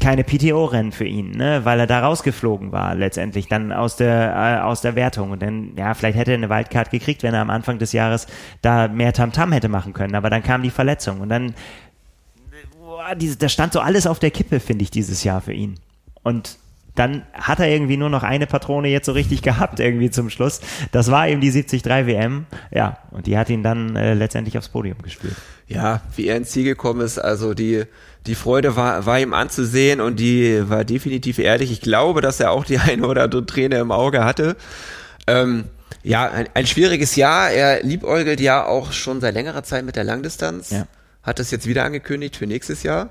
Keine PTO-Rennen für ihn, ne? weil er da rausgeflogen war letztendlich dann aus der äh, aus der Wertung. Und dann ja vielleicht hätte er eine Wildcard gekriegt, wenn er am Anfang des Jahres da mehr Tamtam -Tam hätte machen können, aber dann kam die Verletzung. Und dann boah, diese, da stand so alles auf der Kippe, finde ich dieses Jahr für ihn. Und dann hat er irgendwie nur noch eine Patrone jetzt so richtig [laughs] gehabt irgendwie zum Schluss. Das war eben die 73 WM. Ja, und die hat ihn dann äh, letztendlich aufs Podium gespielt.
Ja, wie er ins Ziel gekommen ist, also die, die Freude war, war ihm anzusehen und die war definitiv ehrlich. Ich glaube, dass er auch die [laughs] eine oder andere Träne im Auge hatte. Ähm, ja, ein, ein schwieriges Jahr. Er liebäugelt ja auch schon seit längerer Zeit mit der Langdistanz. Ja. Hat das jetzt wieder angekündigt für nächstes Jahr?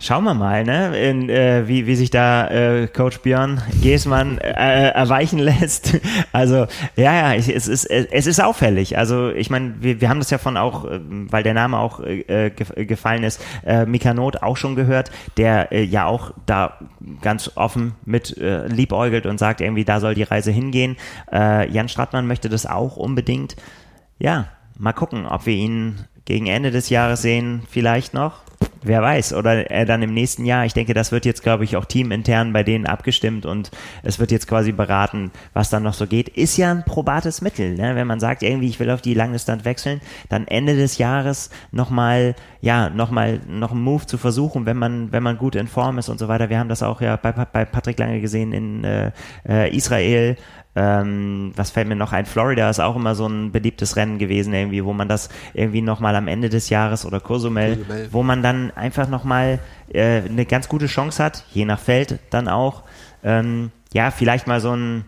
Schauen wir mal, ne, in, äh, wie, wie sich da äh, Coach Björn Geßmann äh, erweichen lässt. [laughs] Also ja, ja, es ist es ist auffällig. Also ich meine, wir, wir haben das ja von auch, äh, weil der Name auch äh, gefallen ist, äh, Mikanot auch schon gehört, der äh, ja auch da ganz offen mit äh, liebäugelt und sagt irgendwie, da soll die Reise hingehen. Äh, Jan Strattmann möchte das auch unbedingt. Ja, mal gucken, ob wir ihn gegen Ende des Jahres sehen, vielleicht noch. Wer weiß, oder er dann im nächsten Jahr. Ich denke, das wird jetzt, glaube ich, auch teamintern bei denen abgestimmt und es wird jetzt quasi beraten, was dann noch so geht. Ist ja ein probates Mittel, ne? wenn man sagt, irgendwie, ich will auf die Langdistanz wechseln, dann Ende des Jahres nochmal, ja, nochmal, noch einen Move zu versuchen, wenn man, wenn man gut in Form ist und so weiter. Wir haben das auch ja bei, bei Patrick Lange gesehen in äh, äh Israel ähm, was fällt mir noch ein? Florida ist auch immer so ein beliebtes Rennen gewesen, irgendwie, wo man das irgendwie nochmal am Ende des Jahres oder Kursumel, wo man dann einfach nochmal äh, eine ganz gute Chance hat, je nach Feld dann auch, ähm, ja, vielleicht mal so ein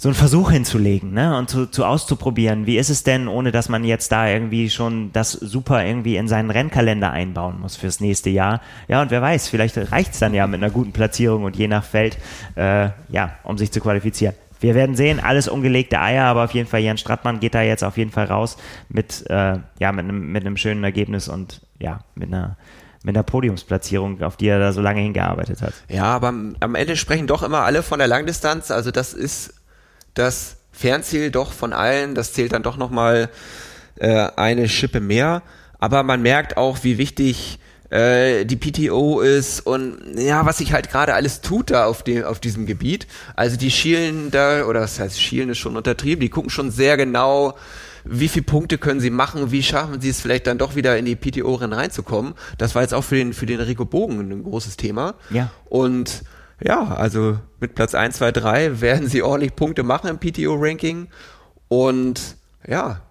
so einen Versuch hinzulegen ne? und zu, zu auszuprobieren, wie ist es denn, ohne dass man jetzt da irgendwie schon das super irgendwie in seinen Rennkalender einbauen muss fürs nächste Jahr. Ja, und wer weiß, vielleicht reicht's dann ja mit einer guten Platzierung und je nach Feld, äh, ja, um sich zu qualifizieren. Wir werden sehen, alles ungelegte Eier, aber auf jeden Fall Jan Strattmann geht da jetzt auf jeden Fall raus mit, äh, ja, mit einem, mit einem schönen Ergebnis und ja, mit einer mit einer Podiumsplatzierung, auf die er da so lange hingearbeitet hat.
Ja, aber am Ende sprechen doch immer alle von der Langdistanz. Also das ist das Fernziel doch von allen. Das zählt dann doch nochmal äh, eine Schippe mehr. Aber man merkt auch, wie wichtig äh, die PTO ist und ja, was sich halt gerade alles tut da auf dem auf diesem Gebiet. Also die schielen da oder das heißt schielen ist schon untertrieben, die gucken schon sehr genau, wie viele Punkte können sie machen, wie schaffen sie es vielleicht dann doch wieder in die PTO-Rennen reinzukommen. Das war jetzt auch für den für den Rico Bogen ein großes Thema.
Ja.
Und ja, also mit Platz 1, 2, 3 werden sie ordentlich Punkte machen im PTO-Ranking. Und ja,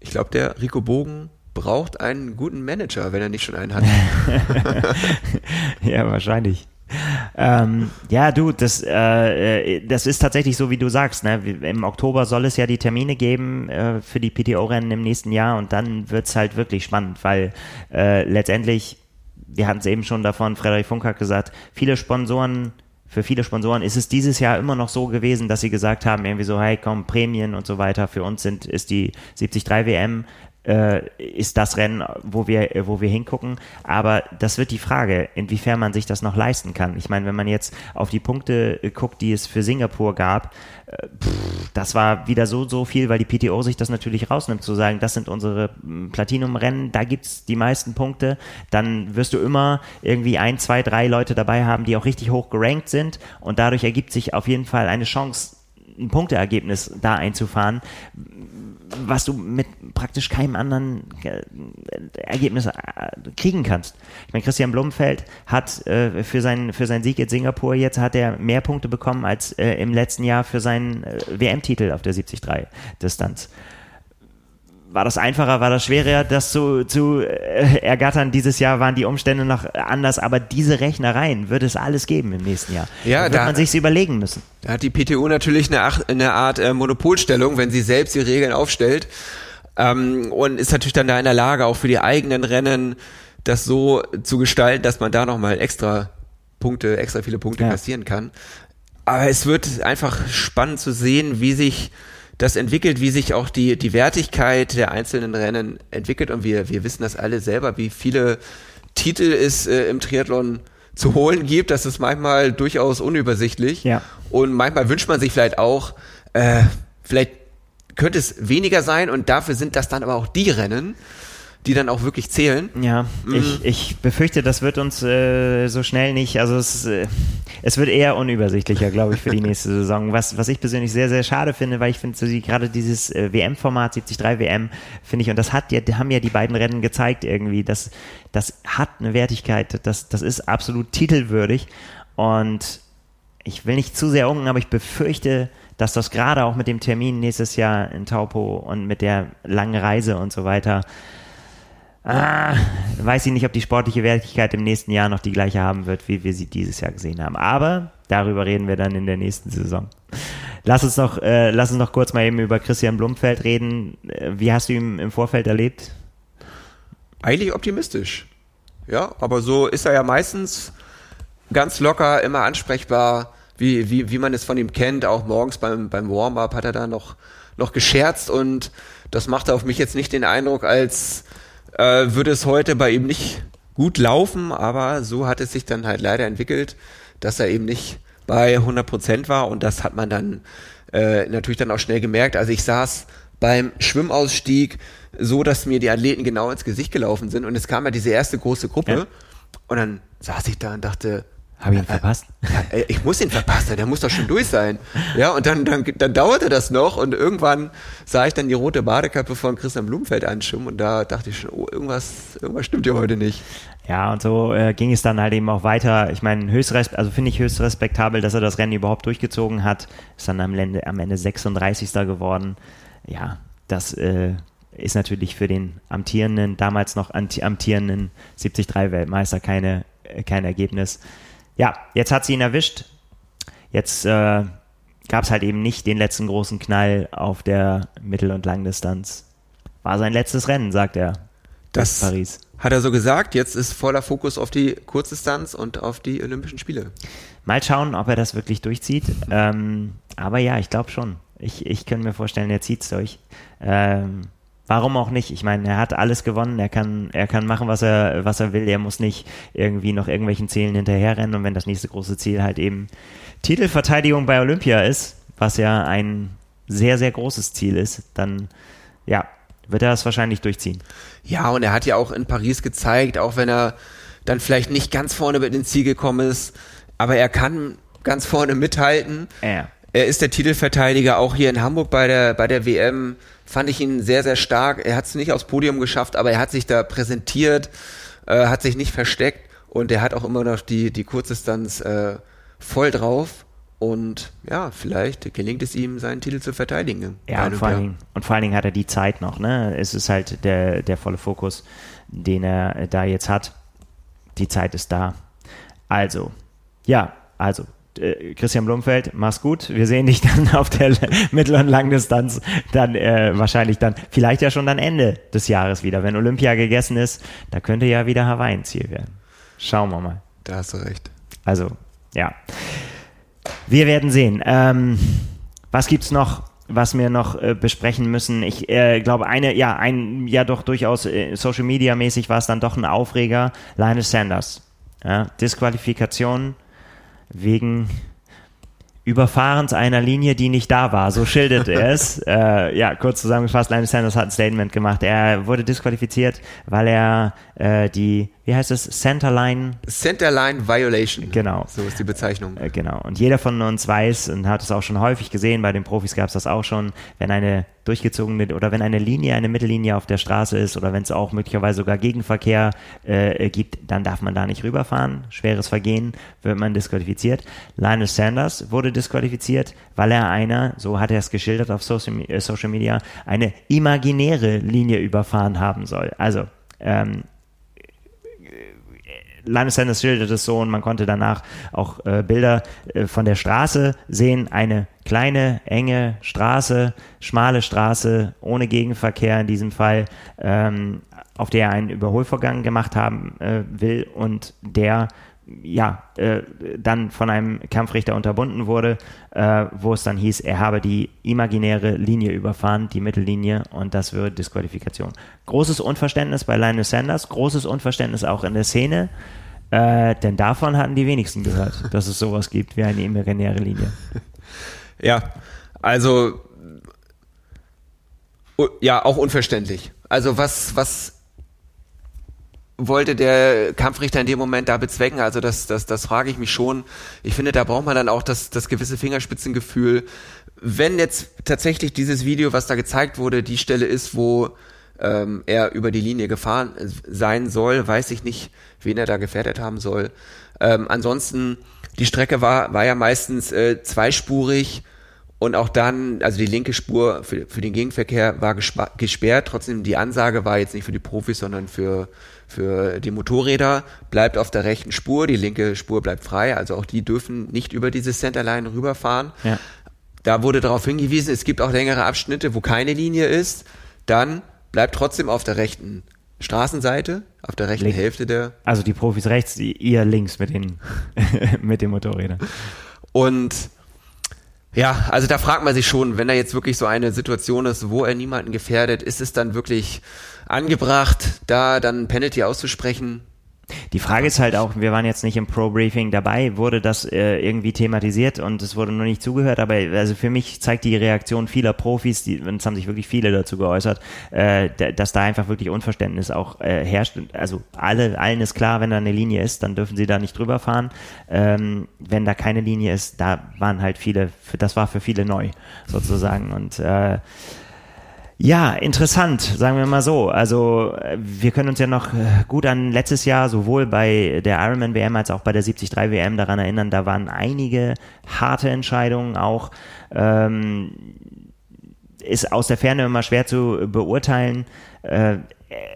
ich glaube, der Rico Bogen braucht einen guten Manager, wenn er nicht schon einen hat. [laughs]
ja, wahrscheinlich. Ähm, ja, du, das, äh, äh, das ist tatsächlich so, wie du sagst. Ne? Im Oktober soll es ja die Termine geben äh, für die PTO-Rennen im nächsten Jahr und dann wird es halt wirklich spannend, weil äh, letztendlich wir hatten es eben schon davon, Frederik Funk hat gesagt, viele Sponsoren, für viele Sponsoren ist es dieses Jahr immer noch so gewesen, dass sie gesagt haben, irgendwie so, hey, komm, Prämien und so weiter, für uns sind, ist die 73 WM ist das Rennen, wo wir, wo wir hingucken. Aber das wird die Frage, inwiefern man sich das noch leisten kann. Ich meine, wenn man jetzt auf die Punkte guckt, die es für Singapur gab, äh, pff, das war wieder so, so viel, weil die PTO sich das natürlich rausnimmt, zu sagen, das sind unsere hm, Platinum-Rennen, da gibt's die meisten Punkte. Dann wirst du immer irgendwie ein, zwei, drei Leute dabei haben, die auch richtig hoch gerankt sind. Und dadurch ergibt sich auf jeden Fall eine Chance, ein Punkteergebnis da einzufahren was du mit praktisch keinem anderen äh, Ergebnis äh, kriegen kannst. Ich meine, Christian Blumenfeld hat äh, für, seinen, für seinen Sieg in Singapur jetzt hat er mehr Punkte bekommen als äh, im letzten Jahr für seinen äh, WM-Titel auf der 73-Distanz war das einfacher, war das schwerer, das zu, zu äh, ergattern. Dieses Jahr waren die Umstände noch anders, aber diese Rechnereien wird es alles geben im nächsten Jahr. Ja, da wird da, man sich überlegen müssen.
Da hat die PTU natürlich eine, eine Art äh, Monopolstellung, wenn sie selbst die Regeln aufstellt. Ähm, und ist natürlich dann da in der Lage, auch für die eigenen Rennen das so zu gestalten, dass man da nochmal extra Punkte, extra viele Punkte ja. kassieren kann. Aber es wird einfach spannend zu sehen, wie sich das entwickelt, wie sich auch die, die Wertigkeit der einzelnen Rennen entwickelt. Und wir, wir wissen das alle selber, wie viele Titel es äh, im Triathlon zu holen gibt. Das ist manchmal durchaus unübersichtlich.
Ja.
Und manchmal wünscht man sich vielleicht auch, äh, vielleicht könnte es weniger sein und dafür sind das dann aber auch die Rennen, die dann auch wirklich zählen.
Ja, mhm. ich, ich befürchte, das wird uns äh, so schnell nicht, also es, äh, es wird eher unübersichtlicher, glaube ich, für die [laughs] nächste Saison. Was, was ich persönlich sehr, sehr schade finde, weil ich finde, so die, gerade dieses äh, WM-Format, 73 WM, finde ich, und das hat ja, haben ja die beiden Rennen gezeigt irgendwie, das, das hat eine Wertigkeit, das, das ist absolut titelwürdig und ich will nicht zu sehr unken, aber ich befürchte, dass das gerade auch mit dem Termin nächstes Jahr in Taupo und mit der langen Reise und so weiter ah, weiß ich nicht, ob die sportliche Wertigkeit im nächsten Jahr noch die gleiche haben wird, wie wir sie dieses Jahr gesehen haben. Aber darüber reden wir dann in der nächsten Saison. Lass uns noch, äh, lass uns noch kurz mal eben über Christian Blumfeld reden. Äh, wie hast du ihn im Vorfeld erlebt?
Eigentlich optimistisch. ja, aber so ist er ja meistens ganz locker, immer ansprechbar, wie, wie, wie man es von ihm kennt. Auch morgens beim, beim Warm-up hat er da noch, noch gescherzt und das macht auf mich jetzt nicht den Eindruck, als äh, würde es heute bei ihm nicht gut laufen, aber so hat es sich dann halt leider entwickelt, dass er eben nicht bei 100 Prozent war und das hat man dann äh, natürlich dann auch schnell gemerkt. Also ich saß beim Schwimmausstieg so, dass mir die Athleten genau ins Gesicht gelaufen sind und es kam ja diese erste große Gruppe ja. und dann saß ich da und dachte,
habe ich ihn verpasst?
Ich muss ihn verpassen, der muss doch schon durch sein. Ja, und dann, dann, dann dauerte das noch und irgendwann sah ich dann die rote Badekappe von Christian Blumenfeld anschwimmen und da dachte ich schon, oh, irgendwas, irgendwas stimmt ja heute nicht.
Ja, und so äh, ging es dann halt eben auch weiter. Ich meine, höchst also finde ich höchst respektabel, dass er das Rennen überhaupt durchgezogen hat. Ist dann am Ende, am Ende 36. geworden. Ja, das äh, ist natürlich für den amtierenden, damals noch amtierenden 73-Weltmeister keine, äh, kein Ergebnis ja, jetzt hat sie ihn erwischt. Jetzt äh, gab es halt eben nicht den letzten großen Knall auf der Mittel- und Langdistanz. War sein letztes Rennen, sagt er.
Das Paris. hat er so gesagt. Jetzt ist voller Fokus auf die Kurzdistanz und auf die Olympischen Spiele.
Mal schauen, ob er das wirklich durchzieht. Ähm, aber ja, ich glaube schon. Ich, ich könnte mir vorstellen, er zieht es durch. Ähm, warum auch nicht? Ich meine, er hat alles gewonnen, er kann, er kann machen, was er, was er will, er muss nicht irgendwie noch irgendwelchen Zielen hinterherrennen und wenn das nächste große Ziel halt eben Titelverteidigung bei Olympia ist, was ja ein sehr, sehr großes Ziel ist, dann ja, wird er das wahrscheinlich durchziehen.
Ja, und er hat ja auch in Paris gezeigt, auch wenn er dann vielleicht nicht ganz vorne mit ins Ziel gekommen ist, aber er kann ganz vorne mithalten. Ja. Er ist der Titelverteidiger auch hier in Hamburg bei der, bei der WM fand ich ihn sehr, sehr stark. Er hat es nicht aufs Podium geschafft, aber er hat sich da präsentiert, äh, hat sich nicht versteckt und er hat auch immer noch die, die Kurzdistanz äh, voll drauf. Und ja, vielleicht gelingt es ihm, seinen Titel zu verteidigen.
Ja, und vor, allen Dingen, und vor allen Dingen hat er die Zeit noch. Ne? Es ist halt der, der volle Fokus, den er da jetzt hat. Die Zeit ist da. Also, ja, also Christian Blumfeld, mach's gut. Wir sehen dich dann [laughs] auf der [laughs] Mittel- und Langdistanz dann äh, wahrscheinlich dann, vielleicht ja schon dann Ende des Jahres wieder. Wenn Olympia gegessen ist, da könnte ja wieder Hawaii ein Ziel werden. Schauen wir mal.
Da hast du recht.
Also, ja. Wir werden sehen. Ähm, was gibt's noch? was wir noch äh, besprechen müssen. Ich äh, glaube, eine, ja, ein, ja doch durchaus äh, Social Media mäßig war es dann doch ein Aufreger. Linus Sanders. Ja, Disqualifikation wegen Überfahrens einer Linie, die nicht da war. So schildert er es. [laughs] äh, ja, kurz zusammengefasst, Linus Sanders hat ein Statement gemacht. Er wurde disqualifiziert, weil er äh, die wie heißt es, Centerline?
Centerline Violation.
Genau.
So ist die Bezeichnung.
Äh, genau. Und jeder von uns weiß und hat es auch schon häufig gesehen, bei den Profis gab es das auch schon, wenn eine durchgezogene oder wenn eine Linie, eine Mittellinie auf der Straße ist oder wenn es auch möglicherweise sogar Gegenverkehr äh, gibt, dann darf man da nicht rüberfahren. Schweres Vergehen wird man disqualifiziert. Linus Sanders wurde disqualifiziert, weil er einer, so hat er es geschildert auf Social, äh, Social Media, eine imaginäre Linie überfahren haben soll. Also ähm, Linus Sanders schildert es so und man konnte danach auch äh, Bilder äh, von der Straße sehen. Eine kleine, enge Straße, schmale Straße, ohne Gegenverkehr in diesem Fall, ähm, auf der er einen Überholvorgang gemacht haben äh, will und der ja, äh, dann von einem Kampfrichter unterbunden wurde, äh, wo es dann hieß, er habe die imaginäre Linie überfahren, die Mittellinie, und das würde Disqualifikation. Großes Unverständnis bei Linus Sanders, großes Unverständnis auch in der Szene, äh, denn davon hatten die wenigsten gehört, [laughs] dass es sowas gibt wie eine imaginäre Linie. [laughs]
Ja, also ja, auch unverständlich. Also was, was wollte der Kampfrichter in dem Moment da bezwecken? Also das, das, das frage ich mich schon. Ich finde, da braucht man dann auch das, das gewisse Fingerspitzengefühl. Wenn jetzt tatsächlich dieses Video, was da gezeigt wurde, die Stelle ist, wo ähm, er über die Linie gefahren sein soll, weiß ich nicht, wen er da gefährdet haben soll. Ähm, ansonsten, die Strecke war, war ja meistens äh, zweispurig und auch dann, also die linke Spur für, für den Gegenverkehr war gesperrt. Trotzdem, die Ansage war jetzt nicht für die Profis, sondern für, für die Motorräder. Bleibt auf der rechten Spur, die linke Spur bleibt frei. Also auch die dürfen nicht über diese Centerline rüberfahren. Ja. Da wurde darauf hingewiesen, es gibt auch längere Abschnitte, wo keine Linie ist. Dann bleibt trotzdem auf der rechten Straßenseite, auf der rechten
Link.
Hälfte der.
Also die Profis rechts, ihr links mit den, [laughs] mit den Motorrädern.
Und ja, also da fragt man sich schon, wenn da jetzt wirklich so eine Situation ist, wo er niemanden gefährdet, ist es dann wirklich angebracht, da dann Penalty auszusprechen?
Die Frage ist halt auch, wir waren jetzt nicht im Pro-Briefing dabei, wurde das äh, irgendwie thematisiert und es wurde nur nicht zugehört, aber also für mich zeigt die Reaktion vieler Profis, die, und es haben sich wirklich viele dazu geäußert, äh, dass da einfach wirklich Unverständnis auch äh, herrscht. Also alle, allen ist klar, wenn da eine Linie ist, dann dürfen sie da nicht drüber fahren. Ähm, wenn da keine Linie ist, da waren halt viele, das war für viele neu sozusagen und äh, ja, interessant, sagen wir mal so. Also wir können uns ja noch äh, gut an letztes Jahr sowohl bei der Ironman WM als auch bei der 73 WM daran erinnern. Da waren einige harte Entscheidungen auch. Ähm, ist aus der Ferne immer schwer zu beurteilen. Äh,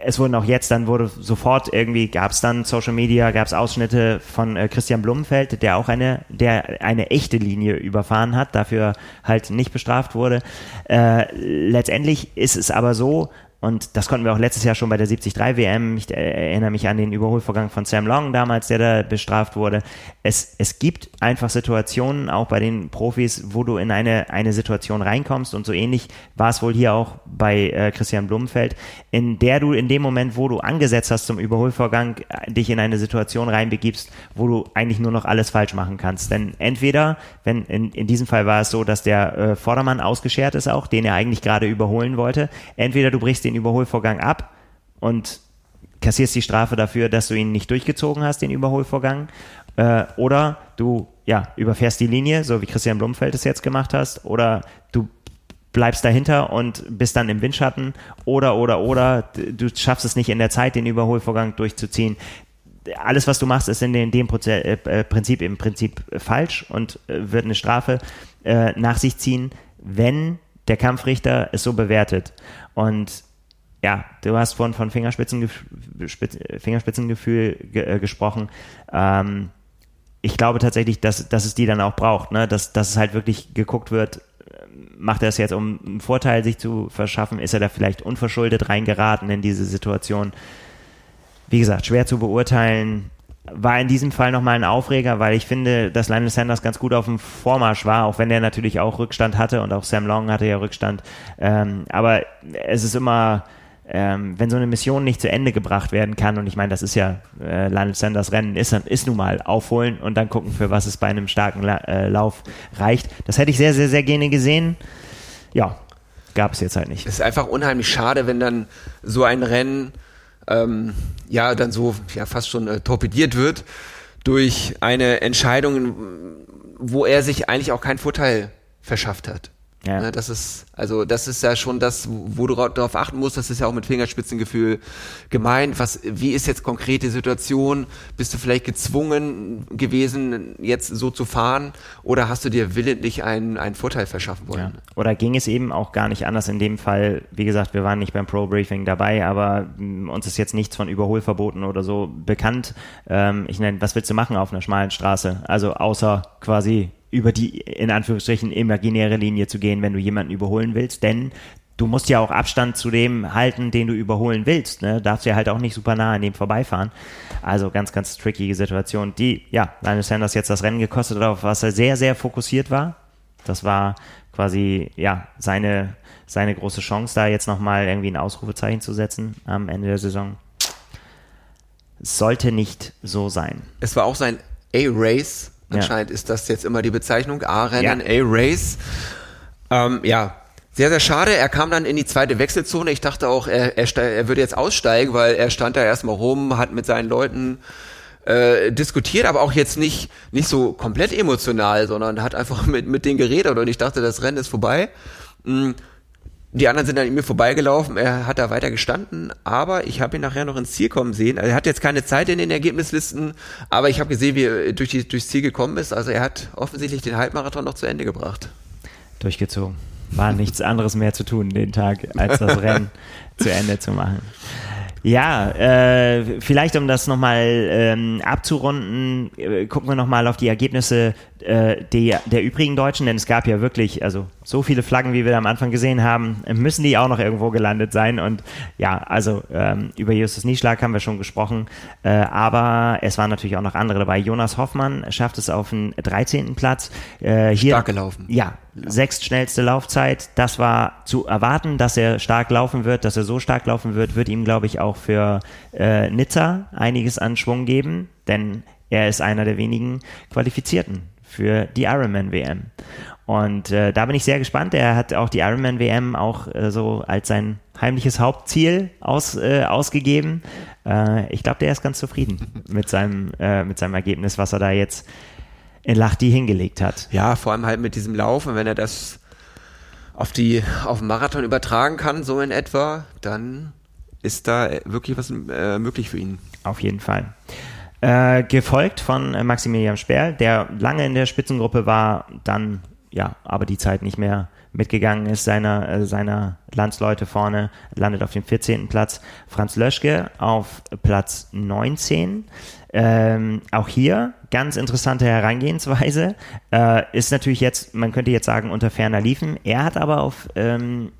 es wurden auch jetzt, dann wurde sofort irgendwie, gab es dann Social Media, gab es Ausschnitte von äh, Christian Blumenfeld, der auch eine, der eine echte Linie überfahren hat, dafür halt nicht bestraft wurde. Äh, letztendlich ist es aber so, und das konnten wir auch letztes Jahr schon bei der 73 WM. Ich erinnere mich an den Überholvorgang von Sam Long damals, der da bestraft wurde. Es, es gibt einfach Situationen, auch bei den Profis, wo du in eine, eine Situation reinkommst und so ähnlich war es wohl hier auch bei äh, Christian Blumenfeld, in der du in dem Moment, wo du angesetzt hast zum Überholvorgang, äh, dich in eine Situation reinbegibst, wo du eigentlich nur noch alles falsch machen kannst. Denn entweder, wenn in, in diesem Fall war es so, dass der äh, Vordermann ausgeschert ist auch, den er eigentlich gerade überholen wollte, entweder du brichst den den Überholvorgang ab und kassierst die Strafe dafür, dass du ihn nicht durchgezogen hast, den Überholvorgang. Äh, oder du ja, überfährst die Linie, so wie Christian Blumfeld es jetzt gemacht hast, oder du bleibst dahinter und bist dann im Windschatten, oder, oder, oder du schaffst es nicht in der Zeit, den Überholvorgang durchzuziehen. Alles, was du machst, ist in, dem Proze äh, Prinzip im Prinzip falsch und äh, wird eine Strafe äh, nach sich ziehen, wenn der Kampfrichter es so bewertet. Und ja, du hast vorhin von Fingerspitzengefühl, Fingerspitzengefühl ge äh, gesprochen. Ähm, ich glaube tatsächlich, dass, dass es die dann auch braucht, ne? dass, dass es halt wirklich geguckt wird, macht er es jetzt, um einen Vorteil sich zu verschaffen? Ist er da vielleicht unverschuldet reingeraten in diese Situation? Wie gesagt, schwer zu beurteilen. War in diesem Fall nochmal ein Aufreger, weil ich finde, dass Lionel Sanders ganz gut auf dem Vormarsch war, auch wenn er natürlich auch Rückstand hatte und auch Sam Long hatte ja Rückstand. Ähm, aber es ist immer, ähm, wenn so eine Mission nicht zu Ende gebracht werden kann, und ich meine, das ist ja äh, Lionel Sanders Rennen, ist, ist nun mal aufholen und dann gucken, für was es bei einem starken La äh, Lauf reicht. Das hätte ich sehr, sehr, sehr gerne gesehen. Ja, gab es jetzt halt nicht.
Es ist einfach unheimlich schade, wenn dann so ein Rennen ähm, ja dann so ja fast schon äh, torpediert wird durch eine Entscheidung, wo er sich eigentlich auch keinen Vorteil verschafft hat. Ja. Ne, das ist, also das ist ja schon das, wo du darauf achten musst, das ist ja auch mit Fingerspitzengefühl gemeint. Was, wie ist jetzt konkret die Situation? Bist du vielleicht gezwungen gewesen, jetzt so zu fahren? Oder hast du dir willentlich einen, einen Vorteil verschaffen wollen? Ja.
Oder ging es eben auch gar nicht anders in dem Fall? Wie gesagt, wir waren nicht beim Pro-Briefing dabei, aber mm, uns ist jetzt nichts von Überholverboten oder so bekannt. Ähm, ich nenne, was willst du machen auf einer schmalen Straße? Also außer quasi über die in Anführungsstrichen imaginäre Linie zu gehen, wenn du jemanden überholen willst, denn du musst ja auch Abstand zu dem halten, den du überholen willst. Ne? Darfst ja halt auch nicht super nah an dem vorbeifahren. Also ganz, ganz tricky Situation, die, ja, Lionel Sanders jetzt das Rennen gekostet hat, auf was er sehr, sehr fokussiert war. Das war quasi, ja, seine, seine große Chance, da jetzt nochmal irgendwie ein Ausrufezeichen zu setzen am Ende der Saison. Sollte nicht so sein.
Es war auch sein A-Race Anscheinend ja. ist das jetzt immer die Bezeichnung. A-Rennen, ja. A-Race. Ähm, ja, sehr, sehr schade. Er kam dann in die zweite Wechselzone. Ich dachte auch, er, er, er würde jetzt aussteigen, weil er stand da erstmal rum, hat mit seinen Leuten äh, diskutiert, aber auch jetzt nicht, nicht so komplett emotional, sondern hat einfach [laughs] mit, mit denen geredet und ich dachte, das Rennen ist vorbei. Mhm. Die anderen sind an mir vorbeigelaufen, er hat da weiter gestanden, aber ich habe ihn nachher noch ins Ziel kommen sehen. Er hat jetzt keine Zeit in den Ergebnislisten, aber ich habe gesehen, wie er durch die, durchs Ziel gekommen ist. Also er hat offensichtlich den Halbmarathon noch zu Ende gebracht.
Durchgezogen. War nichts anderes mehr zu tun den Tag, als das [laughs] Rennen zu Ende zu machen. Ja, äh, vielleicht um das nochmal ähm, abzurunden, äh, gucken wir nochmal auf die Ergebnisse äh, der, der übrigen Deutschen, denn es gab ja wirklich, also so viele Flaggen, wie wir am Anfang gesehen haben, müssen die auch noch irgendwo gelandet sein. Und ja, also ähm, über Justus Nieschlag haben wir schon gesprochen, äh, aber es waren natürlich auch noch andere dabei. Jonas Hoffmann schafft es auf den 13. Platz.
Äh, hier, stark gelaufen.
Ja, ja, sechstschnellste Laufzeit. Das war zu erwarten, dass er stark laufen wird, dass er so stark laufen wird, wird ihm, glaube ich, auch für äh, Nizza einiges an Schwung geben, denn er ist einer der wenigen Qualifizierten für die Ironman WM. Und äh, da bin ich sehr gespannt. Er hat auch die Ironman WM auch äh, so als sein heimliches Hauptziel aus, äh, ausgegeben. Äh, ich glaube, der ist ganz zufrieden mit seinem, äh, mit seinem Ergebnis, was er da jetzt in Lachti hingelegt hat.
Ja, vor allem halt mit diesem Laufen, wenn er das auf die auf den Marathon übertragen kann, so in etwa, dann ist da wirklich was äh, möglich für ihn.
Auf jeden Fall. Äh, gefolgt von äh, Maximilian Sperl, der lange in der Spitzengruppe war, dann ja, aber die Zeit nicht mehr mitgegangen ist, seiner, äh, seiner Landsleute vorne, landet auf dem 14. Platz. Franz Löschke auf Platz 19. Ähm, auch hier ganz interessante Herangehensweise. Äh, ist natürlich jetzt, man könnte jetzt sagen, unter ferner Liefen. Er hat aber auf ähm,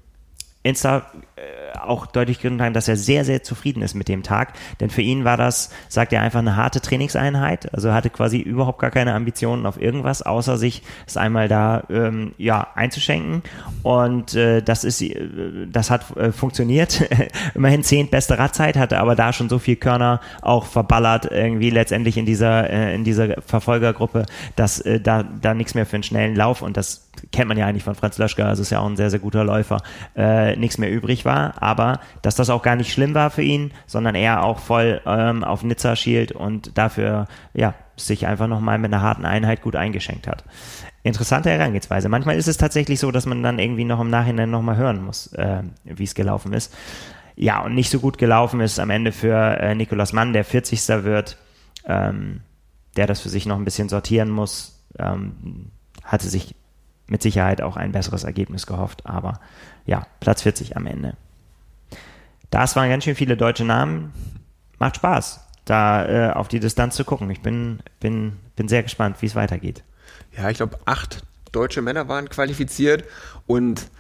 Insta äh, auch deutlich getan, dass er sehr, sehr zufrieden ist mit dem Tag. Denn für ihn war das, sagt er, einfach eine harte Trainingseinheit. Also er hatte quasi überhaupt gar keine Ambitionen auf irgendwas, außer sich es einmal da ähm, ja, einzuschenken. Und äh, das ist, äh, das hat äh, funktioniert. [laughs] Immerhin zehntbeste Radzeit, hatte aber da schon so viel Körner auch verballert, irgendwie letztendlich in dieser, äh, in dieser Verfolgergruppe, dass äh, da, da nichts mehr für einen schnellen Lauf und das kennt man ja eigentlich von Franz Löschke, also ist ja auch ein sehr, sehr guter Läufer, äh, nichts mehr übrig war. Aber dass das auch gar nicht schlimm war für ihn, sondern er auch voll ähm, auf Nizza schielt und dafür ja, sich einfach nochmal mit einer harten Einheit gut eingeschenkt hat. Interessante Herangehensweise. Manchmal ist es tatsächlich so, dass man dann irgendwie noch im Nachhinein nochmal hören muss, äh, wie es gelaufen ist. Ja, und nicht so gut gelaufen ist am Ende für äh, Nikolaus Mann, der 40. wird, ähm, der das für sich noch ein bisschen sortieren muss. Ähm, hatte sich mit Sicherheit auch ein besseres Ergebnis gehofft, aber ja, Platz 40 am Ende. Das waren ganz schön viele deutsche Namen. Macht Spaß, da äh, auf die Distanz zu gucken. Ich bin, bin, bin sehr gespannt, wie es weitergeht.
Ja, ich glaube, acht deutsche Männer waren qualifiziert und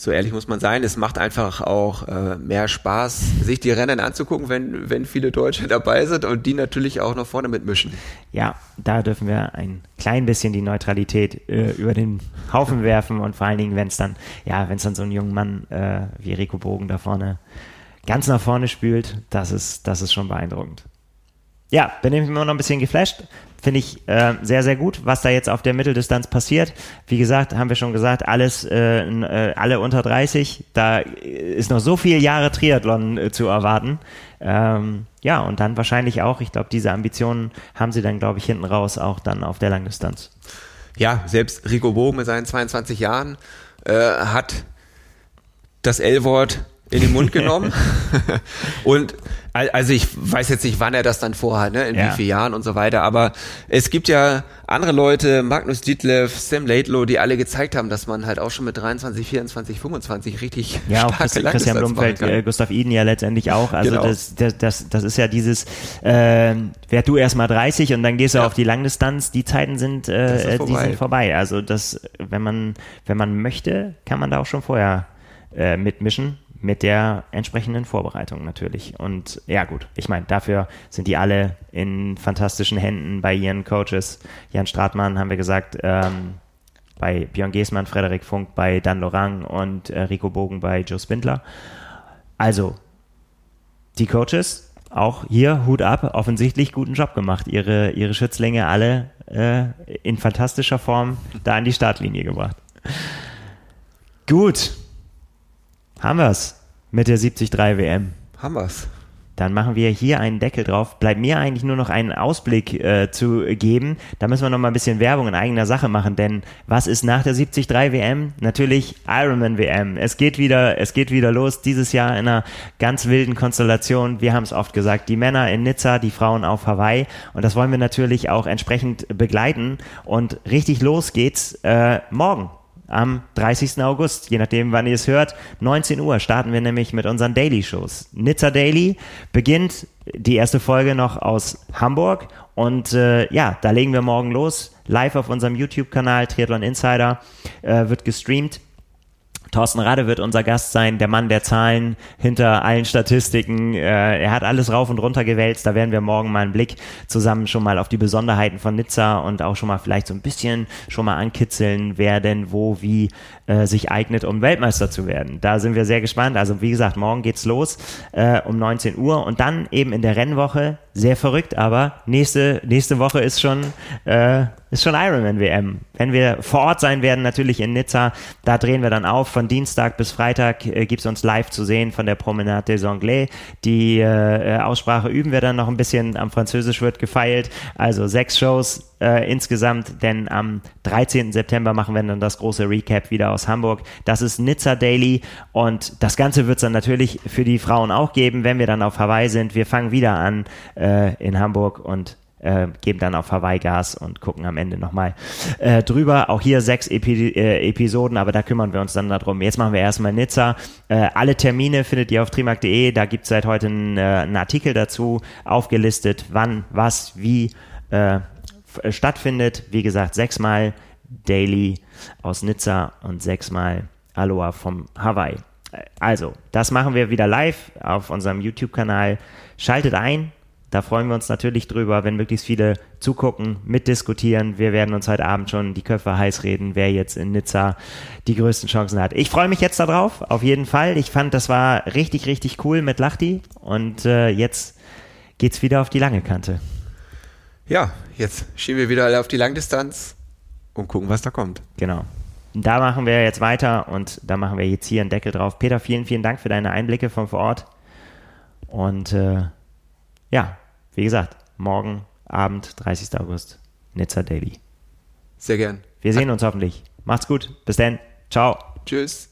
so ehrlich muss man sein, es macht einfach auch äh, mehr Spaß, sich die Rennen anzugucken, wenn, wenn viele Deutsche [laughs] dabei sind und die natürlich auch noch vorne mitmischen.
Ja, da dürfen wir ein klein bisschen die Neutralität äh, über den Haufen werfen und vor allen Dingen, wenn es dann, ja, wenn es dann so ein junger Mann äh, wie Rico Bogen da vorne ganz nach vorne spült, das ist, das ist schon beeindruckend. Ja, bin ich immer noch ein bisschen geflasht. Finde ich äh, sehr, sehr gut, was da jetzt auf der Mitteldistanz passiert. Wie gesagt, haben wir schon gesagt, alles, äh, äh, alle unter 30. Da ist noch so viele Jahre Triathlon äh, zu erwarten. Ähm, ja, und dann wahrscheinlich auch, ich glaube, diese Ambitionen haben sie dann, glaube ich, hinten raus auch dann auf der Langdistanz.
Ja, selbst Rico Bogen mit seinen 22 Jahren äh, hat das L-Wort in den Mund [laughs] genommen. und also ich weiß jetzt nicht, wann er das dann vorhat, ne? in ja. wie vielen Jahren und so weiter, aber es gibt ja andere Leute, Magnus Dietlev, Sam Laidlow, die alle gezeigt haben, dass man halt auch schon mit 23, 24, 25 richtig
ja, auch Christ Christian Blumfeld, äh, Gustav Iden ja letztendlich auch. Also genau. das, das, das, das ist ja dieses, äh, werd du erst mal 30 und dann gehst du ja. auf die Langdistanz. Die Zeiten sind, äh, die sind vorbei. Also das, wenn man, wenn man möchte, kann man da auch schon vorher äh, mitmischen mit der entsprechenden Vorbereitung natürlich. Und ja gut, ich meine, dafür sind die alle in fantastischen Händen bei ihren Coaches. Jan Stratmann haben wir gesagt, ähm, bei Björn Geßmann, Frederik Funk bei Dan Lorang und äh, Rico Bogen bei Joe Spindler. Also, die Coaches, auch hier Hut ab, offensichtlich guten Job gemacht. Ihre, ihre Schützlinge alle äh, in fantastischer Form da an die Startlinie gebracht. Gut, haben wir's mit der 73 WM.
Haben wir's.
Dann machen wir hier einen Deckel drauf. Bleibt mir eigentlich nur noch einen Ausblick äh, zu geben. Da müssen wir noch mal ein bisschen Werbung in eigener Sache machen, denn was ist nach der 73 WM? Natürlich Ironman WM. Es geht wieder, es geht wieder los dieses Jahr in einer ganz wilden Konstellation. Wir haben es oft gesagt, die Männer in Nizza, die Frauen auf Hawaii und das wollen wir natürlich auch entsprechend begleiten und richtig los geht's äh, morgen am 30. August, je nachdem, wann ihr es hört. 19 Uhr starten wir nämlich mit unseren Daily-Shows. Nizza Daily beginnt die erste Folge noch aus Hamburg und äh, ja, da legen wir morgen los. Live auf unserem YouTube-Kanal Triathlon Insider äh, wird gestreamt. Thorsten Rade wird unser Gast sein, der Mann der Zahlen hinter allen Statistiken. Äh, er hat alles rauf und runter gewälzt. Da werden wir morgen mal einen Blick zusammen schon mal auf die Besonderheiten von Nizza und auch schon mal vielleicht so ein bisschen schon mal ankitzeln, wer denn wo wie äh, sich eignet, um Weltmeister zu werden. Da sind wir sehr gespannt. Also wie gesagt, morgen geht's los äh, um 19 Uhr und dann eben in der Rennwoche sehr verrückt, aber nächste nächste Woche ist schon äh, ist schon Ironman WM. Wenn wir vor Ort sein werden, natürlich in Nizza, da drehen wir dann auf. Von Dienstag bis Freitag äh, gibt es uns live zu sehen von der Promenade des Anglais. Die äh, Aussprache üben wir dann noch ein bisschen. Am Französisch wird gefeilt. Also sechs Shows äh, insgesamt, denn am 13. September machen wir dann das große Recap wieder aus Hamburg. Das ist Nizza Daily und das Ganze wird es dann natürlich für die Frauen auch geben, wenn wir dann auf Hawaii sind. Wir fangen wieder an äh, in Hamburg und äh, geben dann auf Hawaii Gas und gucken am Ende nochmal äh, drüber. Auch hier sechs Epi äh, Episoden, aber da kümmern wir uns dann darum. Jetzt machen wir erstmal Nizza. Äh, alle Termine findet ihr auf trimark.de. Da gibt es seit heute einen, äh, Artikel dazu aufgelistet, wann, was, wie äh, stattfindet. Wie gesagt, sechsmal Daily aus Nizza und sechsmal Aloha vom Hawaii. Also, das machen wir wieder live auf unserem YouTube-Kanal. Schaltet ein, da freuen wir uns natürlich drüber, wenn möglichst viele zugucken, mitdiskutieren. Wir werden uns heute Abend schon die Köpfe heiß reden, wer jetzt in Nizza die größten Chancen hat. Ich freue mich jetzt darauf, auf jeden Fall. Ich fand, das war richtig, richtig cool mit Lachti. Und äh, jetzt geht's wieder auf die lange Kante.
Ja, jetzt schieben wir wieder alle auf die Langdistanz und gucken, was da kommt.
Genau. Da machen wir jetzt weiter und da machen wir jetzt hier einen Deckel drauf. Peter, vielen, vielen Dank für deine Einblicke von vor Ort. Und äh, ja, wie gesagt, morgen Abend, 30. August, Nizza Daily.
Sehr gern.
Wir sehen uns hoffentlich. Macht's gut. Bis dann. Ciao.
Tschüss.